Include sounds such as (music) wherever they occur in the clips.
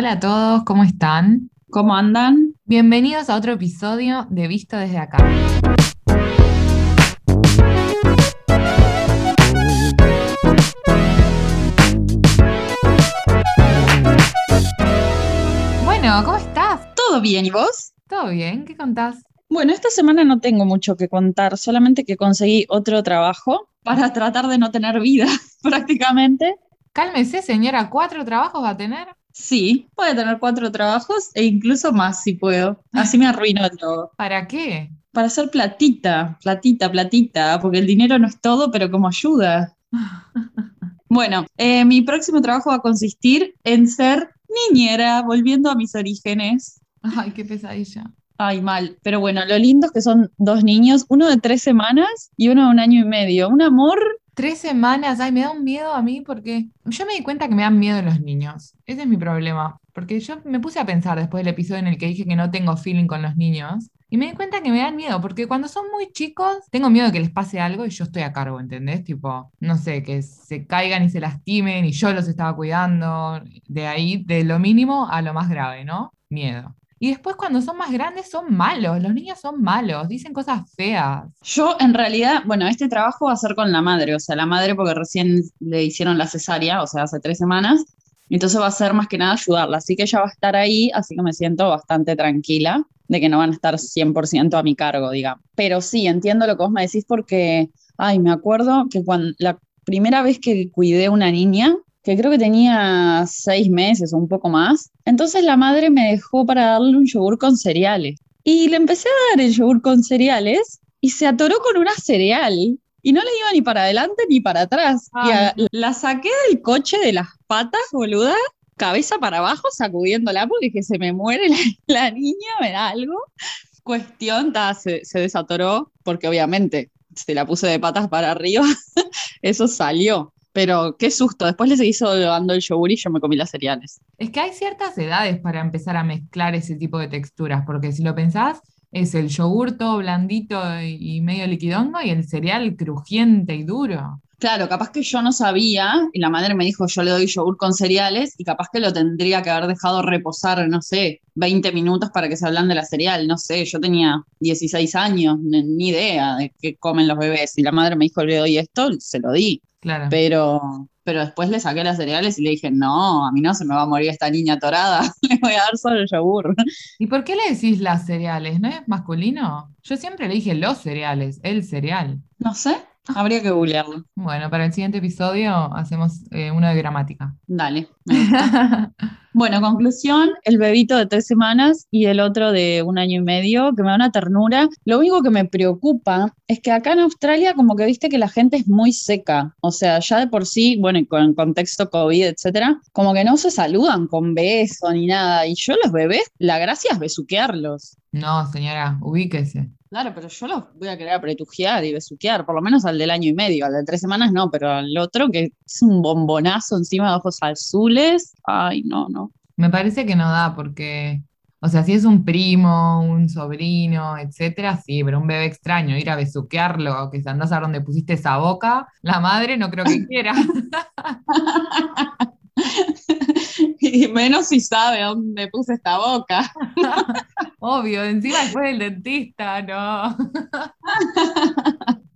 Hola a todos, ¿cómo están? ¿Cómo andan? Bienvenidos a otro episodio de Visto desde acá. Bueno, ¿cómo estás? ¿Todo bien? ¿Y vos? ¿Todo bien? ¿Qué contás? Bueno, esta semana no tengo mucho que contar, solamente que conseguí otro trabajo para tratar de no tener vida, (laughs) prácticamente. Cálmese, señora, ¿cuatro trabajos va a tener? Sí, voy a tener cuatro trabajos e incluso más si puedo. Así me arruino todo. (laughs) ¿Para qué? Para hacer platita, platita, platita, porque el dinero no es todo, pero como ayuda. (laughs) Bueno, eh, mi próximo trabajo va a consistir en ser niñera, volviendo a mis orígenes. Ay, qué pesadilla. Ay, mal. Pero bueno, lo lindo es que son dos niños, uno de tres semanas y uno de un año y medio. Un amor. Tres semanas, ay, me da un miedo a mí porque yo me di cuenta que me dan miedo los niños. Ese es mi problema. Porque yo me puse a pensar después del episodio en el que dije que no tengo feeling con los niños. Y me di cuenta que me dan miedo, porque cuando son muy chicos, tengo miedo de que les pase algo y yo estoy a cargo, ¿entendés? Tipo, no sé, que se caigan y se lastimen y yo los estaba cuidando. De ahí, de lo mínimo a lo más grave, ¿no? Miedo. Y después cuando son más grandes son malos, los niños son malos, dicen cosas feas. Yo en realidad, bueno, este trabajo va a ser con la madre, o sea, la madre porque recién le hicieron la cesárea, o sea, hace tres semanas, entonces va a ser más que nada ayudarla, así que ella va a estar ahí, así que me siento bastante tranquila de que no van a estar 100% a mi cargo, digamos. Pero sí, entiendo lo que vos me decís porque, ay, me acuerdo que cuando la primera vez que cuidé una niña, que creo que tenía seis meses o un poco más, entonces la madre me dejó para darle un yogur con cereales. Y le empecé a dar el yogur con cereales y se atoró con una cereal y no le iba ni para adelante ni para atrás. Y a- la saqué del coche de las patas, boluda, cabeza para abajo, sacudiéndola porque dije, se me muere la, (laughs) la niña, me da algo. Cuestión, ta, se, se desatoró porque obviamente se la puse de patas para arriba, (laughs) eso salió. Pero qué susto, después le seguí dando el yogur y yo me comí las cereales. Es que hay ciertas edades para empezar a mezclar ese tipo de texturas, porque si lo pensás, es el yogur todo blandito y medio liquidongo y el cereal crujiente y duro. Claro, capaz que yo no sabía, y la madre me dijo, yo le doy yogur con cereales, y capaz que lo tendría que haber dejado reposar, no sé, 20 minutos para que se ablande la cereal, no sé, yo tenía 16 años, ni ni idea de qué comen los bebés, y la madre me dijo, le doy esto, se lo di, Claro. pero, pero después le saqué las cereales y le dije, no, a mí no se me va a morir esta niña atorada, (laughs) le voy a dar solo el yogur. ¿Y por qué le decís las cereales? ¿No es masculino? Yo siempre le dije los cereales, el cereal. No sé, habría que googlearlo. Bueno, para el siguiente episodio hacemos eh, uno de gramática. Dale. (laughs) Bueno, conclusión, el bebito de tres semanas y el otro de un año y medio, que me da una ternura. Lo único que me preocupa es que acá en Australia como que viste que la gente es muy seca. O sea, ya de por sí, bueno, y con el contexto COVID, etcétera, como que no se saludan con beso ni nada. Y yo los bebés, la gracia es besuquearlos. No, señora, ubíquese. Claro, pero yo los voy a querer apretujear y besuquear, por lo menos al del año y medio, al de tres semanas no, pero al otro que es un bombonazo encima de ojos azules. Ay, no, no. Me parece que no da porque, o sea, si es un primo, un sobrino, etcétera, sí, pero un bebé extraño, ir a besuquearlo, que andás a ver dónde pusiste esa boca, la madre no creo que (laughs) quiera. (laughs) (laughs) Y menos si sabe dónde puse esta boca. (laughs) Obvio, encima después del dentista, no. (laughs)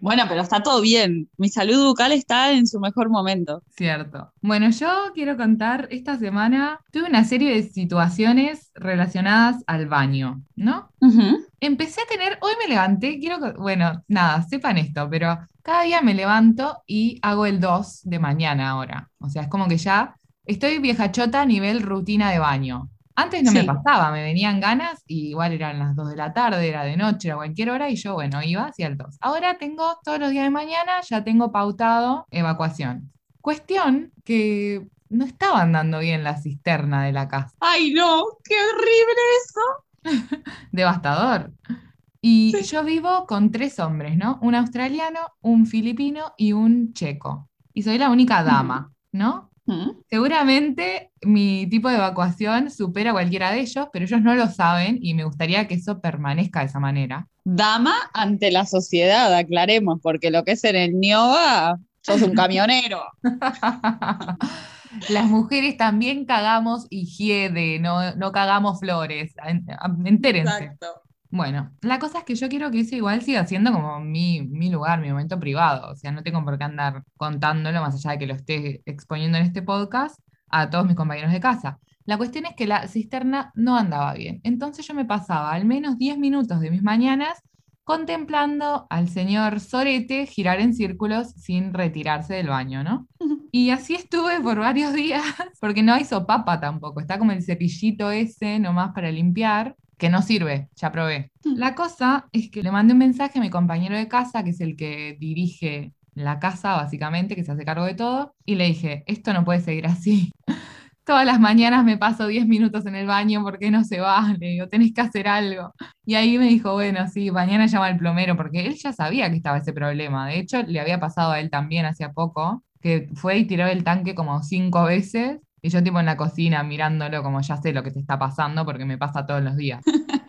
Bueno, pero está todo bien. Mi salud bucal está en su mejor momento. Cierto. Bueno, yo quiero contar, esta semana tuve una serie de situaciones relacionadas al baño, ¿no? Ujú. Empecé a tener, hoy me levanté, quiero, bueno, nada, sepan esto, pero cada día me levanto y hago el 2 de mañana ahora. O sea, es como que ya estoy vieja chota a nivel rutina de baño. Antes no me pasaba, me venían ganas y igual eran las 2 de la tarde, era de noche, era cualquier hora y yo, bueno, iba hacia el 2. Ahora tengo todos los días de mañana, ya tengo pautado evacuación. Cuestión que no estaba andando bien la cisterna de la casa. Ay, no, qué horrible eso. (laughs) Devastador. Y Sí. yo vivo con tres hombres, ¿no? Un australiano, un filipino y un checo. Y soy la única dama, ¿no? Ujú. Seguramente mi tipo de evacuación supera a cualquiera de ellos, pero ellos no lo saben y me gustaría que eso permanezca de esa manera. Dama ante la sociedad, aclaremos, porque lo que es en el Nioba, sos un (laughs) camionero. (laughs) Las mujeres también cagamos higiene, no, no cagamos flores. En- Entérense. Exacto. Bueno, la cosa es que yo quiero que eso igual siga siendo como mi, mi lugar, mi momento privado. O sea, no tengo por qué andar contándolo, más allá de que lo esté exponiendo en este podcast, a todos mis compañeros de casa. La cuestión es que la cisterna no andaba bien. Entonces yo me pasaba al menos 10 minutos de mis mañanas contemplando al señor Sorete girar en círculos sin retirarse del baño, ¿no? (laughs) Y así estuve por varios días, (laughs) porque no hay sopapa tampoco, está como el cepillito ese nomás para limpiar, que no sirve, ya probé. La cosa es que le mandé un mensaje a mi compañero de casa, que es el que dirige la casa, básicamente, que se hace cargo de todo, y le dije, esto no puede seguir así. (laughs) Todas las mañanas me paso 10 minutos en el baño, ¿por qué no se va? Le digo, tenés que hacer algo. Y ahí me dijo, bueno, sí, mañana llama al plomero, porque él ya sabía que estaba ese problema. De hecho, le había pasado a él también hacía poco, que fue y tiró el tanque como cinco veces, y yo tipo en la cocina mirándolo como ya sé lo que te está pasando, porque me pasa todos los días. (laughs)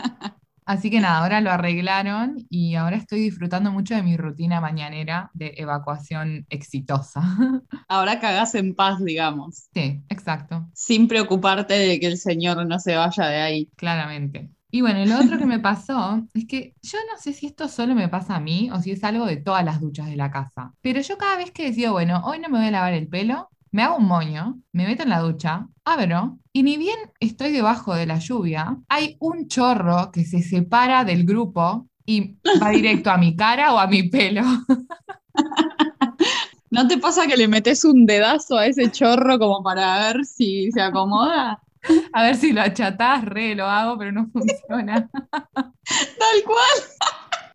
Así que nada, ahora lo arreglaron y ahora estoy disfrutando mucho de mi rutina mañanera de evacuación exitosa. (laughs) Ahora cagás en paz, digamos, Sí, exacto. sin preocuparte de que el señor no se vaya de ahí. Claramente. Y bueno, lo otro que me pasó (laughs) es que yo no sé si esto solo me pasa a mí o si es algo de todas las duchas de la casa, pero yo cada vez que decido, bueno, hoy no me voy a lavar el pelo, me hago un moño, me meto en la ducha, abro, y ni bien estoy debajo de la lluvia, hay un chorro que se separa del grupo y va directo a mi cara o a mi pelo. (laughs) ¿No te pasa que le metes un dedazo a ese chorro como para ver si se acomoda? A ver si lo achatás, re, lo hago, pero no funciona. (laughs) Tal cual.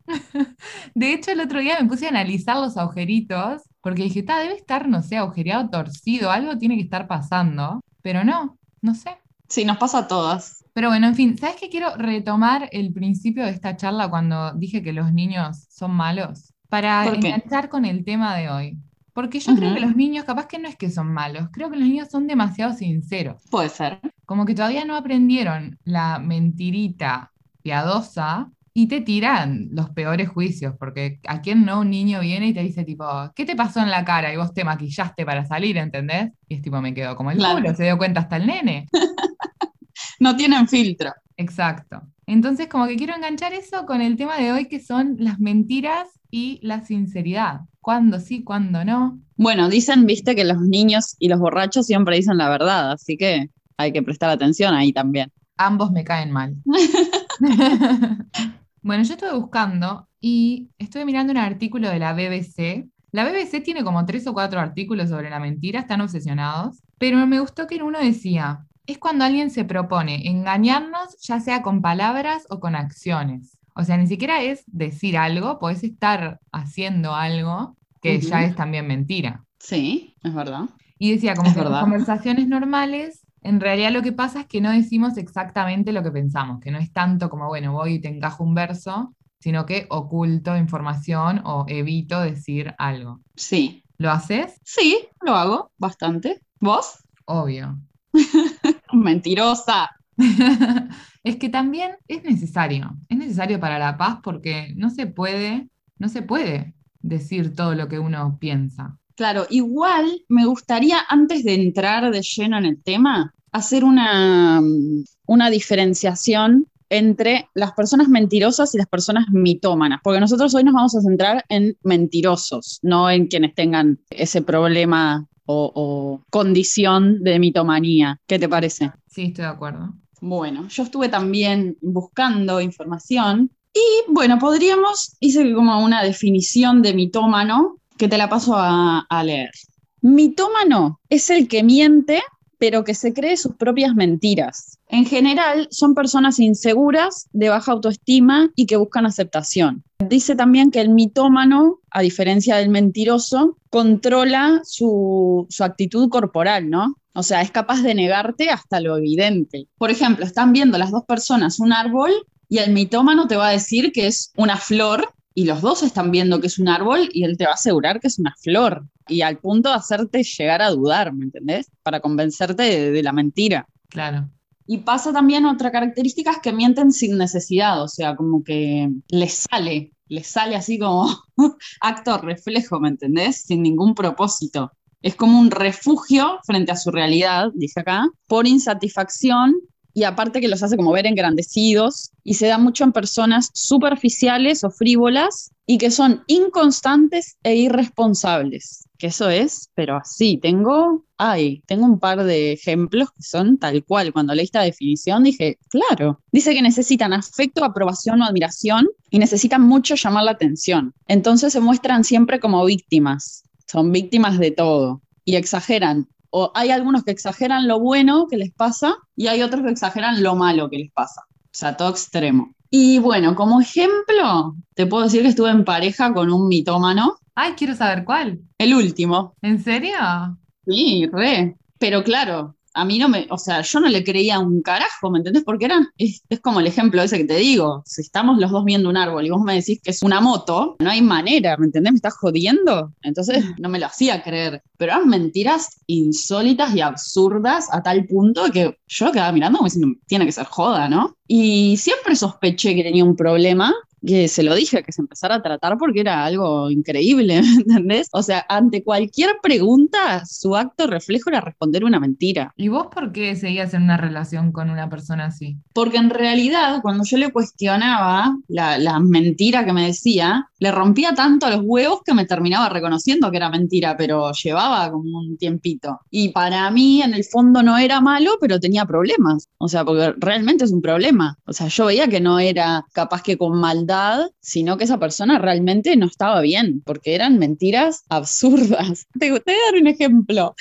(laughs) De hecho, el otro día me puse a analizar los agujeritos, porque dije, "Ta, debe estar, no sé, agujereado, torcido, algo tiene que estar pasando, pero no, no sé. Sí, nos pasa a todas. Pero bueno, en fin, ¿sabes qué? Quiero retomar el principio de esta charla cuando dije que los niños son malos, para enganchar con el tema de hoy. Porque yo creo que los niños, capaz que no es que son malos, creo que los niños son demasiado sinceros. Puede ser. Como que todavía no aprendieron la mentirita piadosa y te tiran los peores juicios, porque a quién no un niño viene y te dice tipo, ¿qué te pasó en la cara? Y vos te maquillaste para salir, ¿entendés? Y es tipo, me quedo como el Claro. culo, se dio cuenta hasta el nene. (laughs) No tienen filtro. Exacto. Entonces, como que quiero enganchar eso con el tema de hoy, que son las mentiras y la sinceridad. ¿Cuándo sí, cuándo no? Bueno, dicen, viste, que los niños y los borrachos siempre dicen la verdad, así que hay que prestar atención ahí también. Ambos me caen mal. (laughs) Bueno, yo estuve buscando y estuve mirando un artículo de la BBC. La BBC tiene como tres o cuatro artículos sobre la mentira, están obsesionados, pero me gustó que en uno decía, es cuando alguien se propone engañarnos, ya sea con palabras o con acciones. O sea, ni siquiera es decir algo, podés estar haciendo algo que ya es también mentira. Sí, es verdad. Y decía, como Es que en las verdad. conversaciones normales, en realidad lo que pasa es que no decimos exactamente lo que pensamos, que no es tanto como, bueno, voy y te encajo un verso, sino que oculto información o evito decir algo. Sí. ¿Lo haces? Sí, lo hago bastante. ¿Vos? Obvio. (laughs) Mentirosa. (laughs) Es que también es necesario, es necesario para la paz porque no se puede, no se puede decir todo lo que uno piensa. Claro, igual me gustaría, antes de entrar de lleno en el tema, hacer una, mm, una diferenciación entre las personas mentirosas y las personas mitómanas, porque nosotros hoy nos vamos a centrar en mentirosos, no en quienes tengan ese problema o, o condición de mitomanía. ¿Qué te parece? Sí, estoy de acuerdo. Bueno, yo estuve también buscando información y bueno, podríamos, hice como una definición de mitómano que te la paso a, a leer. Mitómano es el que miente pero que se cree sus propias mentiras. En general, son personas inseguras, de baja autoestima y que buscan aceptación. Dice también que el mitómano, a diferencia del mentiroso, controla su, su actitud corporal, ¿no? O sea, es capaz de negarte hasta lo evidente. Por ejemplo, están viendo las dos personas un árbol y el mitómano te va a decir que es una flor y los dos están viendo que es un árbol y él te va a asegurar que es una flor y al punto de hacerte llegar a dudar, ¿me entendés? Para convencerte de, de la mentira. Claro. Y pasa también otra característica es que mienten sin necesidad, o sea, como que les sale, les sale así como (laughs) acto reflejo, ¿me entendés? Sin ningún propósito. Es como un refugio frente a su realidad, dice acá, por insatisfacción y aparte que los hace como ver engrandecidos y se da mucho en personas superficiales o frívolas y que son inconstantes e irresponsables. Que eso es, pero así, tengo, ay, tengo un par de ejemplos que son tal cual. Cuando leí esta definición dije, claro, dice que necesitan afecto, aprobación o admiración y necesitan mucho llamar la atención. Entonces se muestran siempre como víctimas, son víctimas de todo y exageran o hay algunos que exageran lo bueno que les pasa y hay otros que exageran lo malo que les pasa. O sea, todo extremo. Y bueno, como ejemplo, te puedo decir que estuve en pareja con un mitómano. Ay, quiero saber cuál. El último. ¿En serio? Sí, re. Pero claro, a mí no me, o sea, yo no le creía un carajo, ¿me entendés? Porque eran, es, como el ejemplo ese que te digo, si estamos los dos viendo un árbol y vos me decís que es una moto, no hay manera, ¿me entendés? ¿Me estás jodiendo? Entonces no me lo hacía creer, pero eran mentiras insólitas y absurdas a tal punto que yo quedaba mirando como diciendo, tiene que ser joda, ¿no? Y siempre sospeché que tenía un problema que se lo dije, que se empezara a tratar porque era algo increíble, (laughs) ¿me entendés? O sea, ante cualquier pregunta, su acto reflejo era responder una mentira. ¿Y vos por qué seguías en una relación con una persona así? Porque en realidad, cuando yo le cuestionaba la, la mentira que me decía, le rompía tanto los huevos que me terminaba reconociendo que era mentira, pero llevaba como un tiempito. Y para mí, en el fondo, no era malo, pero tenía problemas. O sea, porque realmente es un problema. O sea, yo veía que no era capaz que con maldad, sino que esa persona realmente no estaba bien, porque eran mentiras absurdas. (laughs) Te, te voy a dar un ejemplo.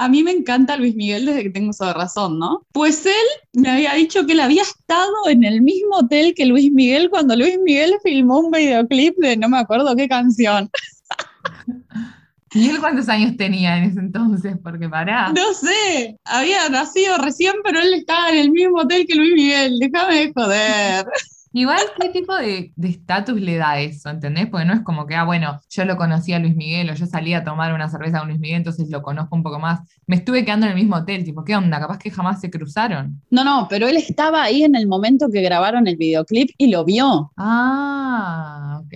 A mí me encanta Luis Miguel desde que tengo esa razón, ¿no? Pues él me había dicho que él había estado en el mismo hotel que Luis Miguel cuando Luis Miguel filmó un videoclip de no me acuerdo qué canción. (laughs) ¿Y él cuántos años tenía en ese entonces? Porque pará. No sé, había nacido recién, pero él estaba en el mismo hotel que Luis Miguel. Déjame de joder. Igual, ¿qué tipo de estatus le da eso? ¿Entendés? Porque no es como que, ah, bueno, yo lo conocí a Luis Miguel o yo salí a tomar una cerveza con Luis Miguel, entonces lo conozco un poco más. Me estuve quedando en el mismo hotel, tipo, ¿qué onda? Capaz que jamás se cruzaron. No, no, pero él estaba ahí en el momento que grabaron el videoclip y lo vio. Ah, ok.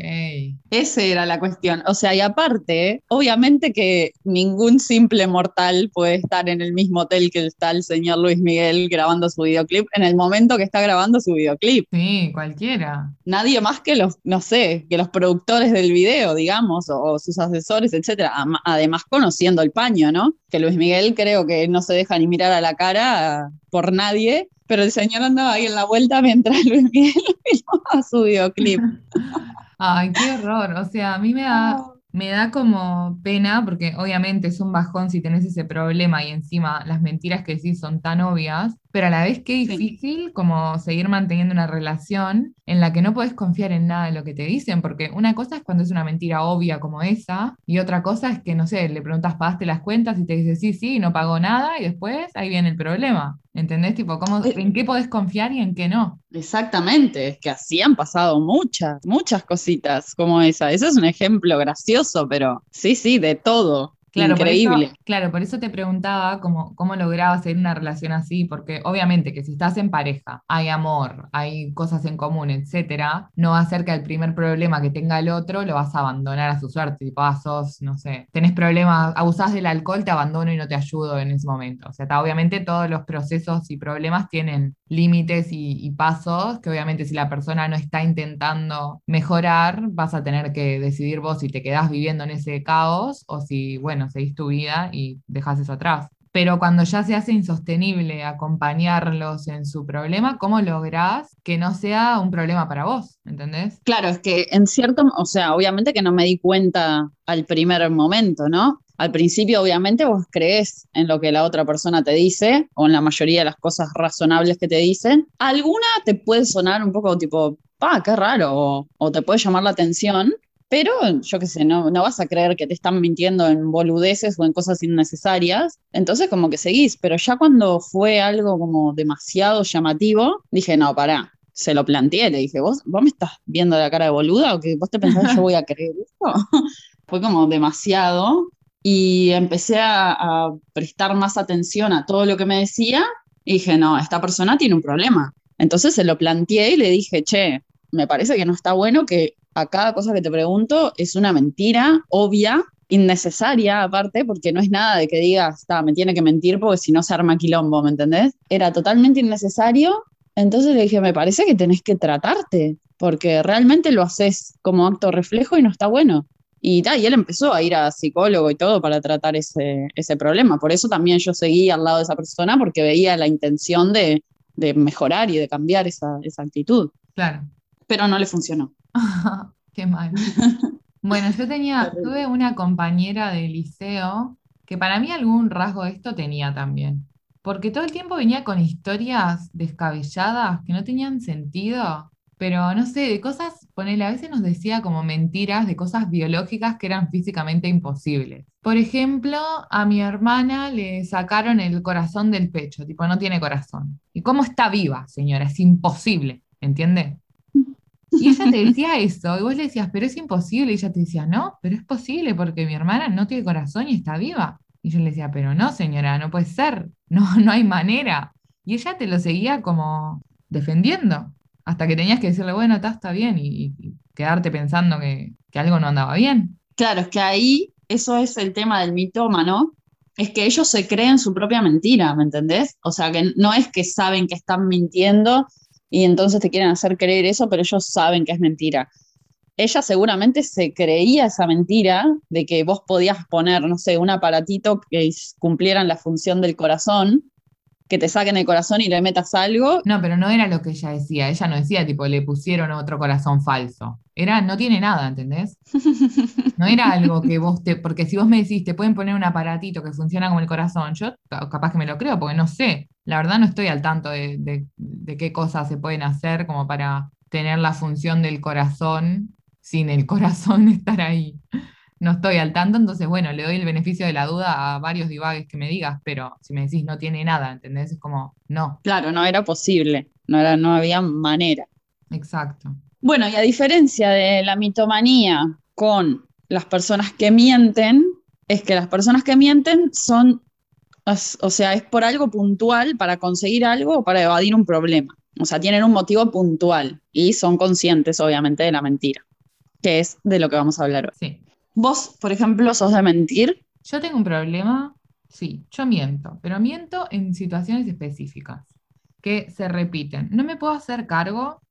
Esa era la cuestión. O sea, y aparte, obviamente que ningún simple mortal puede estar en el mismo hotel que está el señor Luis Miguel grabando su videoclip en el momento que está grabando su videoclip. Sí, cualquiera. Nadie más que los, no sé, que los productores del video, digamos, o, o sus asesores, etcétera. Además, conociendo el paño, ¿no? Que Luis Miguel creo que no se deja ni mirar a la cara por nadie, pero el señor andaba ahí en la vuelta mientras (laughs) Luis Miguel filmaba su videoclip. (laughs) Ay, qué horror. O sea, a mí me da, me da como pena porque obviamente es un bajón si tenés ese problema y encima las mentiras que decís son tan obvias, pero a la vez qué Sí. difícil como seguir manteniendo una relación en la que no podés confiar en nada de lo que te dicen, porque una cosa es cuando es una mentira obvia como esa y otra cosa es que, no sé, le preguntas, ¿pagaste las cuentas? Y te dice sí, sí, no pagó nada y después ahí viene el problema. ¿Entendés? Tipo, ¿cómo, en qué podés confiar y en qué no? Exactamente, es que así han pasado muchas, muchas cositas como esa. Ese es un ejemplo gracioso, pero sí, sí, de todo. Claro, por eso, Increíble. claro, por eso te preguntaba cómo, cómo lograbas tener una relación así, porque obviamente que si estás en pareja, hay amor, hay cosas en común, etcétera, no va a ser que al primer problema que tenga el otro lo vas a abandonar a su suerte, tipo, ah, sos, no sé, tenés problemas, abusás del alcohol, te abandono y no te ayudo en ese momento. O sea, está- obviamente todos los procesos y problemas tienen límites y, y pasos, que obviamente si la persona no está intentando mejorar, vas a tener que decidir vos si te quedás viviendo en ese caos o si, bueno, seguís tu vida y dejas eso atrás. Pero cuando ya se hace insostenible acompañarlos en su problema, ¿cómo lográs que no sea un problema para vos? ¿Entendés? Claro, es que en cierto, o sea, obviamente que no me di cuenta al primer momento, ¿no? Al principio, obviamente, vos crees en lo que la otra persona te dice, o en la mayoría de las cosas razonables que te dicen. Alguna te puede sonar un poco tipo, pa, qué raro, o te puede llamar la atención, pero yo qué sé, no, no vas a creer que te están mintiendo en boludeces o en cosas innecesarias. Entonces, como que seguís, pero ya cuando fue algo como demasiado llamativo, dije, no, pará. Se lo planteé, le dije, ¿vos, vos me estás viendo la cara de boluda o que vos te pensás que yo voy a creer (laughs) esto? (laughs) fue como demasiado y empecé a, a prestar más atención a todo lo que me decía y dije, no, esta persona tiene un problema. Entonces se lo planteé y le dije, che, me parece que no está bueno que a cada cosa que te pregunto es una mentira obvia innecesaria aparte, porque no es nada de que digas, está, me tiene que mentir porque si no se arma quilombo, ¿me entendés? Era totalmente innecesario, entonces le dije, me parece que tenés que tratarte, porque realmente lo haces como acto reflejo y no está bueno. Y, ta, y él empezó a ir a psicólogo y todo para tratar ese, ese problema. Por eso también yo seguí al lado de esa persona, porque veía la intención de, de mejorar y de cambiar esa, esa actitud. Claro. Pero no le funcionó. (laughs) Qué mal. Bueno, yo tenía, tuve una compañera de liceo que para mí algún rasgo de esto tenía también. Porque todo el tiempo venía con historias descabelladas que no tenían sentido. Pero no sé, de cosas, ponele, a veces nos decía como mentiras de cosas biológicas que eran físicamente imposibles. Por ejemplo, a mi hermana le sacaron el corazón del pecho, tipo, no tiene corazón. ¿Y cómo está viva, señora? Es imposible, ¿entiende? Y ella te decía eso, y vos le decías, pero es imposible, y ella te decía, no, pero es posible porque mi hermana no tiene corazón y está viva. Y yo le decía, pero no, señora, no puede ser, no, no hay manera. Y ella te lo seguía como defendiendo, hasta que tenías que decirle, bueno, está, está bien, y, quedarte pensando que, que algo no andaba bien. Claro, es que ahí eso es el tema del mitómano, es que ellos se creen su propia mentira, ¿me entendés? O sea, que no es que saben que están mintiendo y entonces te quieren hacer creer eso, pero ellos saben que es mentira. Ella seguramente se creía esa mentira de que vos podías poner, no sé, un aparatito que cumplieran la función del corazón, que te saquen el corazón y le metas algo. No, pero no era lo que ella decía, ella no decía, tipo, le pusieron otro corazón falso. Era, no tiene nada, ¿entendés? (laughs) No era algo que vos te, porque si vos me decís, te pueden poner un aparatito que funciona como el corazón, yo ca- capaz que me lo creo, porque no sé, la verdad no estoy al tanto de, de- de qué cosas se pueden hacer como para tener la función del corazón sin el corazón (laughs) estar ahí. No estoy al tanto, entonces bueno, le doy el beneficio de la duda a varios divagues que me digas, pero si me decís no tiene nada, ¿entendés? Es como, no, Claro, no era posible, no, era, no había manera. exacto. Bueno, y a diferencia de la mitomanía con las personas que mienten, es que las personas que mienten son, o sea, es por algo puntual para conseguir algo o para evadir un problema. O sea, tienen un motivo puntual y son conscientes, obviamente, de la mentira, que es de lo que vamos a hablar hoy. Sí. Vos, por ejemplo, sos de mentir. Yo tengo un problema, sí, yo miento, pero miento en situaciones específicas que se repiten. No me puedo hacer cargo,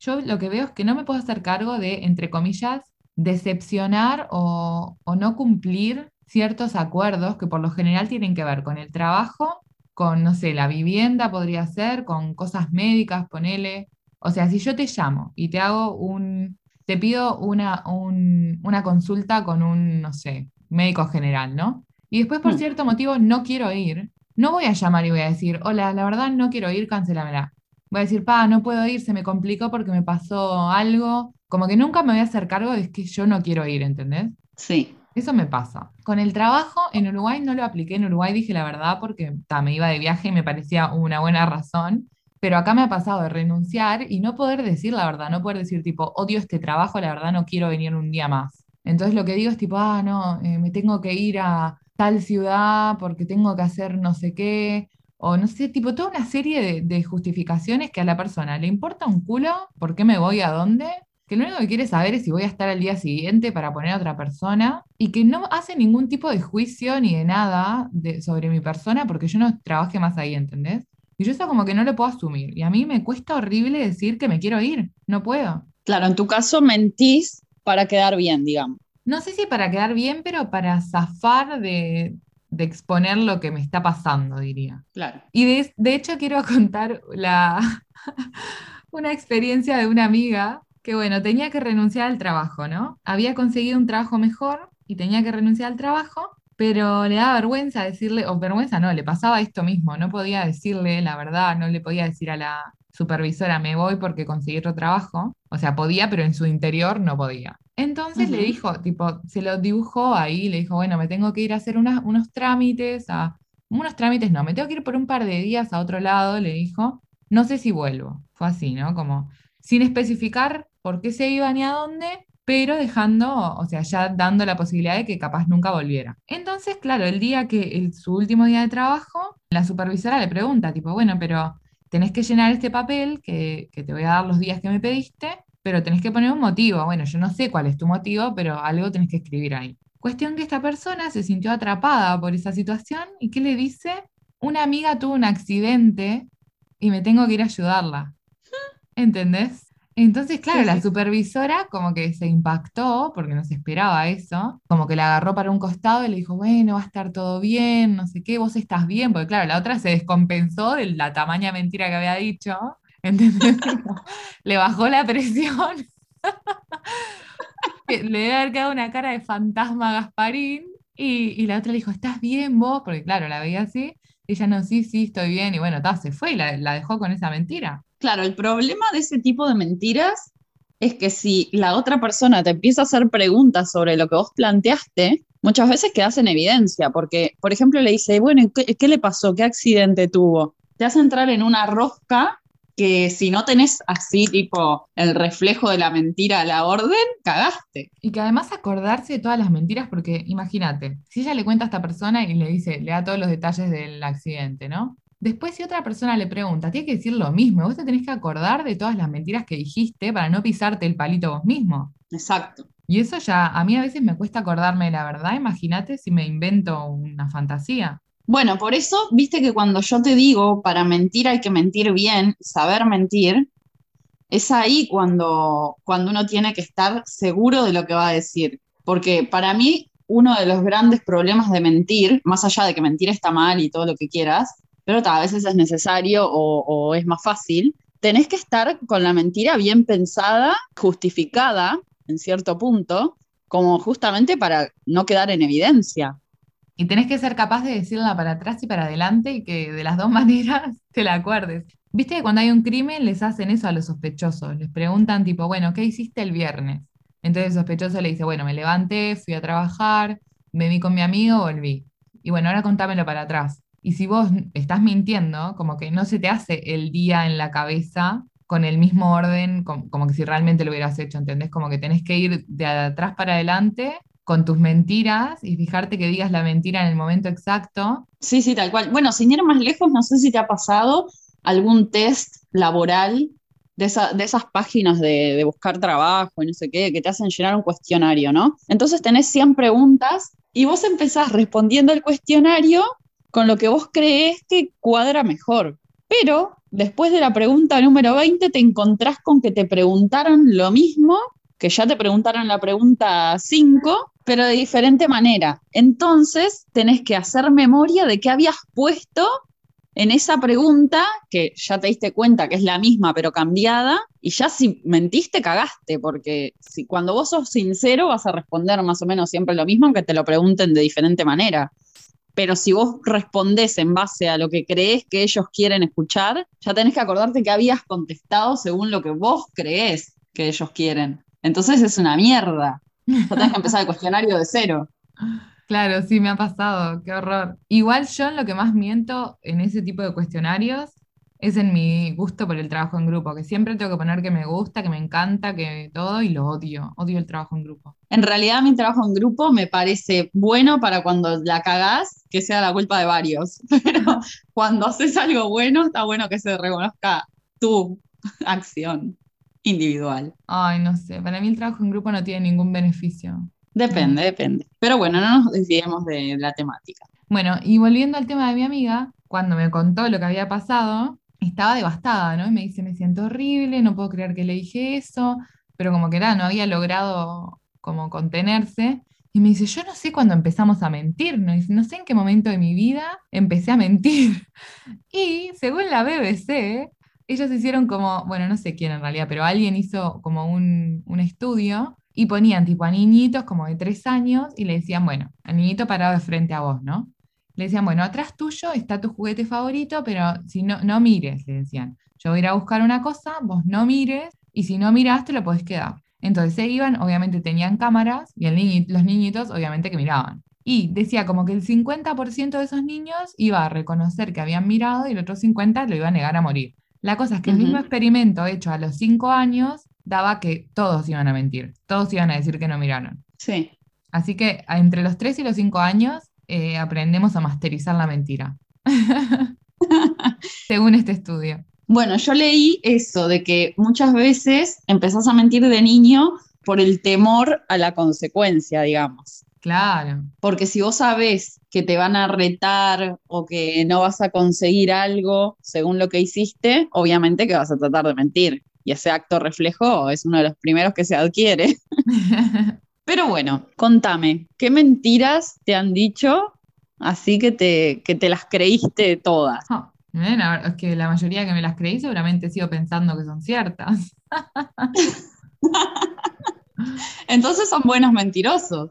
yo lo que veo es que no me puedo hacer cargo de, entre comillas, decepcionar o, o no cumplir ciertos acuerdos que por lo general tienen que ver con el trabajo, con, no sé, la vivienda podría ser, con cosas médicas, ponele. O sea, si yo te llamo y te hago un, te pido una, un- una consulta con un, no sé, médico general, ¿no? Y después por Hmm. cierto motivo no quiero ir, no voy a llamar y voy a decir, hola, la verdad no quiero ir, cancelámela. Voy a decir, pa, no puedo ir, se me complicó porque me pasó algo. Como que nunca me voy a hacer cargo de que yo no quiero ir, ¿entendés? Sí, Eso me pasa. Con el trabajo en Uruguay no lo apliqué. En Uruguay dije la verdad porque ta, me iba de viaje y me parecía una buena razón. Pero acá me ha pasado de renunciar y no poder decir la verdad, no poder decir tipo, odio este trabajo, la verdad no quiero venir un día más. Entonces lo que digo es tipo, ah, no, eh, me tengo que ir a tal ciudad porque tengo que hacer no sé qué. O no sé, tipo, toda una serie de, justificaciones que a la persona le importa un culo, por qué me voy a dónde, que lo único que quiere saber es si voy a estar al día siguiente para poner a otra persona y que no hace ningún tipo de juicio ni de nada de- sobre mi persona porque yo no trabajé más ahí, ¿entendés? Y yo eso como que no lo puedo asumir. Y a mí me cuesta horrible decir que me quiero ir. No puedo. claro, en tu caso mentís para quedar bien, digamos. No sé si para quedar bien, pero para zafar de, de exponer lo que me está pasando, diría. Claro. Y de, de hecho quiero (laughs) contar la, (laughs) una experiencia de una amiga que, bueno, tenía que renunciar al trabajo, ¿no? Había conseguido un trabajo mejor y tenía que renunciar al trabajo, pero le daba vergüenza decirle, o vergüenza no, le pasaba esto mismo, no podía decirle la verdad, no le podía decir a la supervisora, me voy porque conseguí otro trabajo. O sea, podía, pero en su interior no podía. Entonces le dijo, tipo, se lo dibujó ahí, le dijo, bueno, me tengo que ir a hacer unas- unos trámites, a, unos trámites no, me tengo que ir por un par de días a otro lado, le dijo, no sé si vuelvo. Fue así, ¿no? Como sin especificar por qué se iba ni a dónde, pero dejando, o sea, ya dando la posibilidad de que capaz nunca volviera. Entonces, claro, el día que, el- su último día de trabajo, la supervisora le pregunta, tipo, bueno, pero tenés que llenar este papel que, que te voy a dar los días que me pediste, pero tenés que poner un motivo. Bueno, yo no sé cuál es tu motivo, pero algo tenés que escribir ahí. Cuestión que esta persona se sintió atrapada por esa situación y ¿qué le dice? Una amiga tuvo un accidente y me tengo que ir a ayudarla. ¿Entendés? Entonces, claro, Sí, la supervisora como que se impactó porque no se esperaba eso, como que la agarró para un costado y le dijo, bueno, va a estar todo bien, no sé qué, vos estás bien, porque claro, la otra se descompensó de la tamaña mentira que había dicho, (laughs) ¿entendés? Le bajó la presión, (laughs) le debe haber quedado una cara de fantasma a Gasparín y, y la otra le dijo, ¿estás bien vos? Porque claro, la veía así, y ella no, sí, sí, estoy bien, y bueno, ta, se fue y la, la dejó con esa mentira. Claro, el problema de ese tipo de mentiras es que si la otra persona te empieza a hacer preguntas sobre lo que vos planteaste, muchas veces quedas en evidencia, porque, por ejemplo, le dice, bueno, ¿y ¿qué, qué le pasó? ¿Qué accidente tuvo? Te hace entrar en una rosca que si no tenés así, tipo, el reflejo de la mentira a la orden, cagaste. Y que además acordarse de todas las mentiras, porque imagínate, si ella le cuenta a esta persona y le dice, le da todos los detalles del accidente, ¿no? Después, si otra persona le pregunta, tiene que decir lo mismo. Vos te tenés que acordar de todas las mentiras que dijiste para no pisarte el palito vos mismo. Exacto. Y eso ya, a mí a veces me cuesta acordarme de la verdad. Imagínate si me invento una fantasía. Bueno, por eso, viste que cuando yo te digo, para mentir hay que mentir bien, saber mentir, es ahí cuando, cuando uno tiene que estar seguro de lo que va a decir. Porque para mí, uno de los grandes problemas de mentir, más allá de que mentir está mal y todo lo que quieras, pero a veces es necesario o, es más fácil, tenés que estar con la mentira bien pensada, justificada en cierto punto, como justamente para no quedar en evidencia. Y tenés que ser capaz de decirla para atrás y para adelante y que de las dos (laughs) maneras te la acuerdes. Viste que cuando hay un crimen les hacen eso a los sospechosos. Les preguntan tipo, bueno, ¿qué hiciste el viernes? Entonces el sospechoso le dice, bueno, me levanté, fui a trabajar, me vi con mi amigo, volví. Y bueno, ahora contámelo para atrás. Y si vos estás mintiendo, como que no se te hace el día en la cabeza con el mismo orden, como, que si realmente lo hubieras hecho, ¿entendés? Como que tenés que ir de atrás para adelante con tus mentiras y fijarte que digas la mentira en el momento exacto. Sí, sí, tal cual. Bueno, sin ir más lejos, no sé si te ha pasado algún test laboral de esas páginas de, de buscar trabajo y no sé qué, que te hacen llenar un cuestionario, ¿no? Entonces tenés 100 preguntas y vos empezás respondiendo el cuestionario con lo que vos creés que cuadra mejor. Pero después de la pregunta número 20 te encontrás con que te preguntaron lo mismo, que ya te preguntaron la pregunta 5, pero de diferente manera. Entonces tenés que hacer memoria de qué habías puesto en esa pregunta, que ya te diste cuenta que es la misma pero cambiada, y ya si mentiste, cagaste, porque si, cuando vos sos sincero vas a responder más o menos siempre lo mismo, aunque te lo pregunten de diferente manera. Pero si vos respondés en base a lo que crees que ellos quieren escuchar, ya tenés que acordarte que habías contestado según lo que vos creés que ellos quieren. Entonces es una mierda. Ya tenés que empezar el cuestionario de cero. (laughs) Claro, sí, me ha pasado, qué horror. Igual yo en lo que más miento en ese tipo de cuestionarios es en mi gusto por el trabajo en grupo, que siempre tengo que poner que me gusta, que me encanta, que todo, y lo odio, odio el trabajo en grupo. En realidad mi trabajo en grupo me parece bueno para cuando la cagás, que sea la culpa de varios. (laughs) Pero cuando haces algo bueno, está bueno que se reconozca tu acción individual. Ay, no sé, para mí el trabajo en grupo no tiene ningún beneficio. Depende, depende. Pero bueno, no nos desviemos de la temática. Bueno, y volviendo al tema de mi amiga, cuando me contó lo que había pasado, estaba devastada, ¿no? Y me dice, me siento horrible, no puedo creer que le dije eso, pero como que nada, no había logrado como contenerse. Y me dice, yo no sé cuándo empezamos a mentir, ¿no? Dice, no sé en qué momento de mi vida empecé a mentir. (laughs) Y según la BBC, ellos hicieron como, bueno, no sé quién en realidad, pero alguien hizo como un, un estudio y ponían tipo a niñitos como de tres años y le decían, bueno, al niñito parado de frente a vos, ¿no? Le decían, bueno, atrás tuyo está tu juguete favorito, pero si no, no mires, le decían. Yo voy a ir a buscar una cosa, vos no mires, y si no mirás, te lo podés quedar. Entonces se iban, obviamente tenían cámaras, y el niñi- los niñitos, obviamente, que miraban. Y decía como que el 50% de esos niños iba a reconocer que habían mirado y el otro 50% lo iba a negar a morir. La cosa es que el Ujú. mismo experimento hecho a los 5 años daba que todos iban a mentir, todos iban a decir que no miraron. Sí. Así que entre los 3 y los 5 años eh, aprendemos a masterizar la mentira, (laughs) según este estudio. Bueno, yo leí eso de que muchas veces empezás a mentir de niño por el temor a la consecuencia, digamos. Claro, Porque si vos sabés que te van a retar o que no vas a conseguir algo según lo que hiciste, obviamente que vas a tratar de mentir. Y ese acto reflejo es uno de los primeros que se adquiere. (laughs) Pero bueno, contame, ¿qué mentiras te han dicho así que te, que te las creíste todas? Oh, bueno, es que la mayoría que me las creí seguramente sigo pensando que son ciertas. (laughs) Entonces son buenos mentirosos.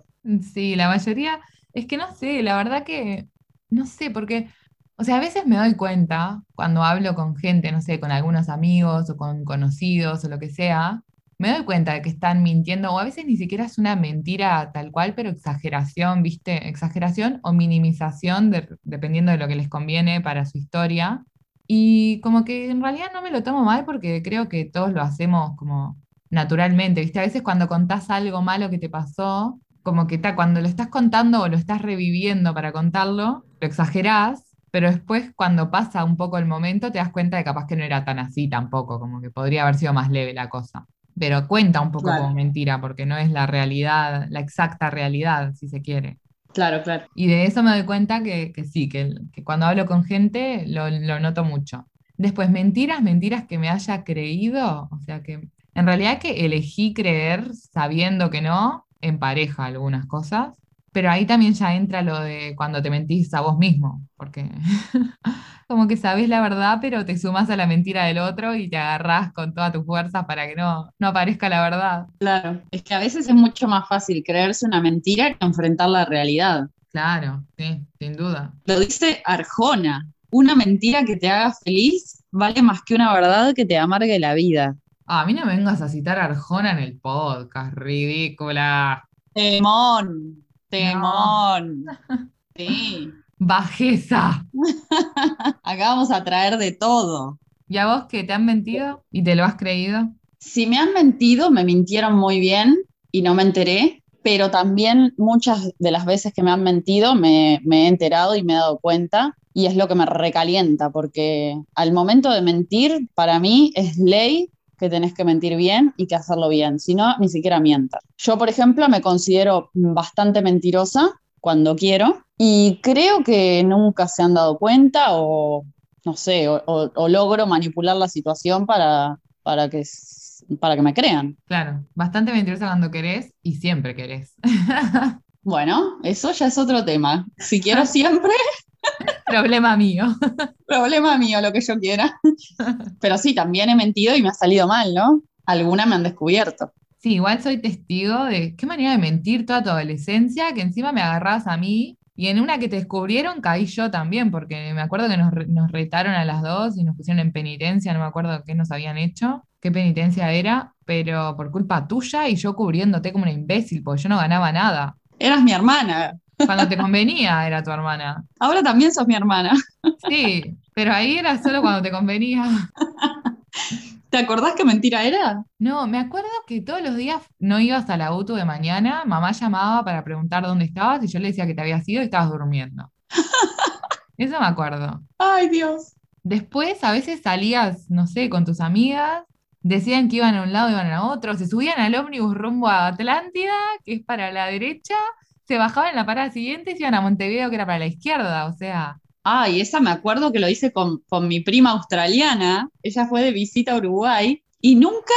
Sí, la mayoría, es que no sé, la verdad que, no sé, porque, o sea, a veces me doy cuenta cuando hablo con gente, no sé, con algunos amigos o con conocidos o lo que sea, me doy cuenta de que están mintiendo, o a veces ni siquiera es una mentira tal cual, pero exageración, ¿viste? Exageración o minimización, de- dependiendo de lo que les conviene para su historia. Y como que en realidad no me lo tomo mal porque creo que todos lo hacemos como naturalmente, ¿viste? A veces cuando contás algo malo que te pasó, como que ta, cuando lo estás contando o lo estás reviviendo para contarlo, lo exagerás, pero después cuando pasa un poco el momento te das cuenta de capaz que no era tan así tampoco, como que podría haber sido más leve la cosa. Pero cuenta un poco como Claro, mentira porque no es la realidad, la exacta realidad, si se quiere. claro, claro. Y de eso me doy cuenta que, que sí, que, que cuando hablo con gente lo, lo noto mucho. Después, mentiras, mentiras que me haya creído, o sea que en realidad que elegí creer sabiendo que no, en pareja algunas cosas, pero ahí también ya entra lo de cuando te mentís a vos mismo, porque (laughs) como que sabés la verdad, pero te sumás a la mentira del otro y te agarrás con todas tus fuerzas para que no, no aparezca la verdad. Claro, es que a veces es mucho más fácil creerse una mentira que enfrentar la realidad. Claro, sí, sin duda. Lo dice Arjona, una mentira que te haga feliz vale más que una verdad que te amargue la vida. Ah, a mí no me vengas a citar a Arjona en el podcast, ridícula. Temón, No, temón. Sí, (laughs) bajeza. (laughs) acá vamos a traer de todo. ¿Y a vos que te han mentido y te lo has creído? Si me han mentido, me mintieron muy bien y no me enteré, pero también muchas de las veces que me han mentido me, me he enterado y me he dado cuenta y es lo que me recalienta, porque al momento de mentir, para mí es ley que tenés que mentir bien y que hacerlo bien, si no, ni siquiera mientas. Yo, por ejemplo, me considero bastante mentirosa cuando quiero y creo que nunca se han dado cuenta o, no sé, o, o- o logro manipular la situación para, para que, para que me crean. Claro, bastante mentirosa cuando querés y siempre querés. (laughs) Bueno, eso ya es otro tema. Si quiero siempre, (laughs) (laughs) Problema mío. (laughs) problema mío, lo que yo quiera. Pero sí, también he mentido y me ha salido mal, ¿no? Alguna me han descubierto. Sí, igual soy testigo de qué manera de mentir toda tu adolescencia, que encima me agarrabas a mí y en una que te descubrieron caí yo también, porque me acuerdo que nos, nos retaron a las dos y nos pusieron en penitencia, no me acuerdo qué nos habían hecho, qué penitencia era, pero por culpa tuya y yo cubriéndote como una imbécil, porque yo no ganaba nada. Eras mi hermana. Cuando te convenía era tu hermana. Ahora también sos mi hermana. Sí, pero ahí era solo cuando te convenía. ¿Te acordás qué mentira era? No, me acuerdo que todos los días no ibas a la UTU de mañana, mamá llamaba para preguntar dónde estabas y yo le decía que te habías ido y estabas durmiendo. (laughs) Eso me acuerdo. Ay, Dios. Después a veces salías, no sé, con tus amigas, decían que iban a un lado, iban a otro, se subían al ómnibus rumbo a Atlántida, que es para la derecha, se bajaban en la parada siguiente y iban a Montevideo, que era para la izquierda, o sea, Ay, esa me acuerdo que lo hice con, con mi prima australiana. Ella fue de visita a Uruguay y nunca,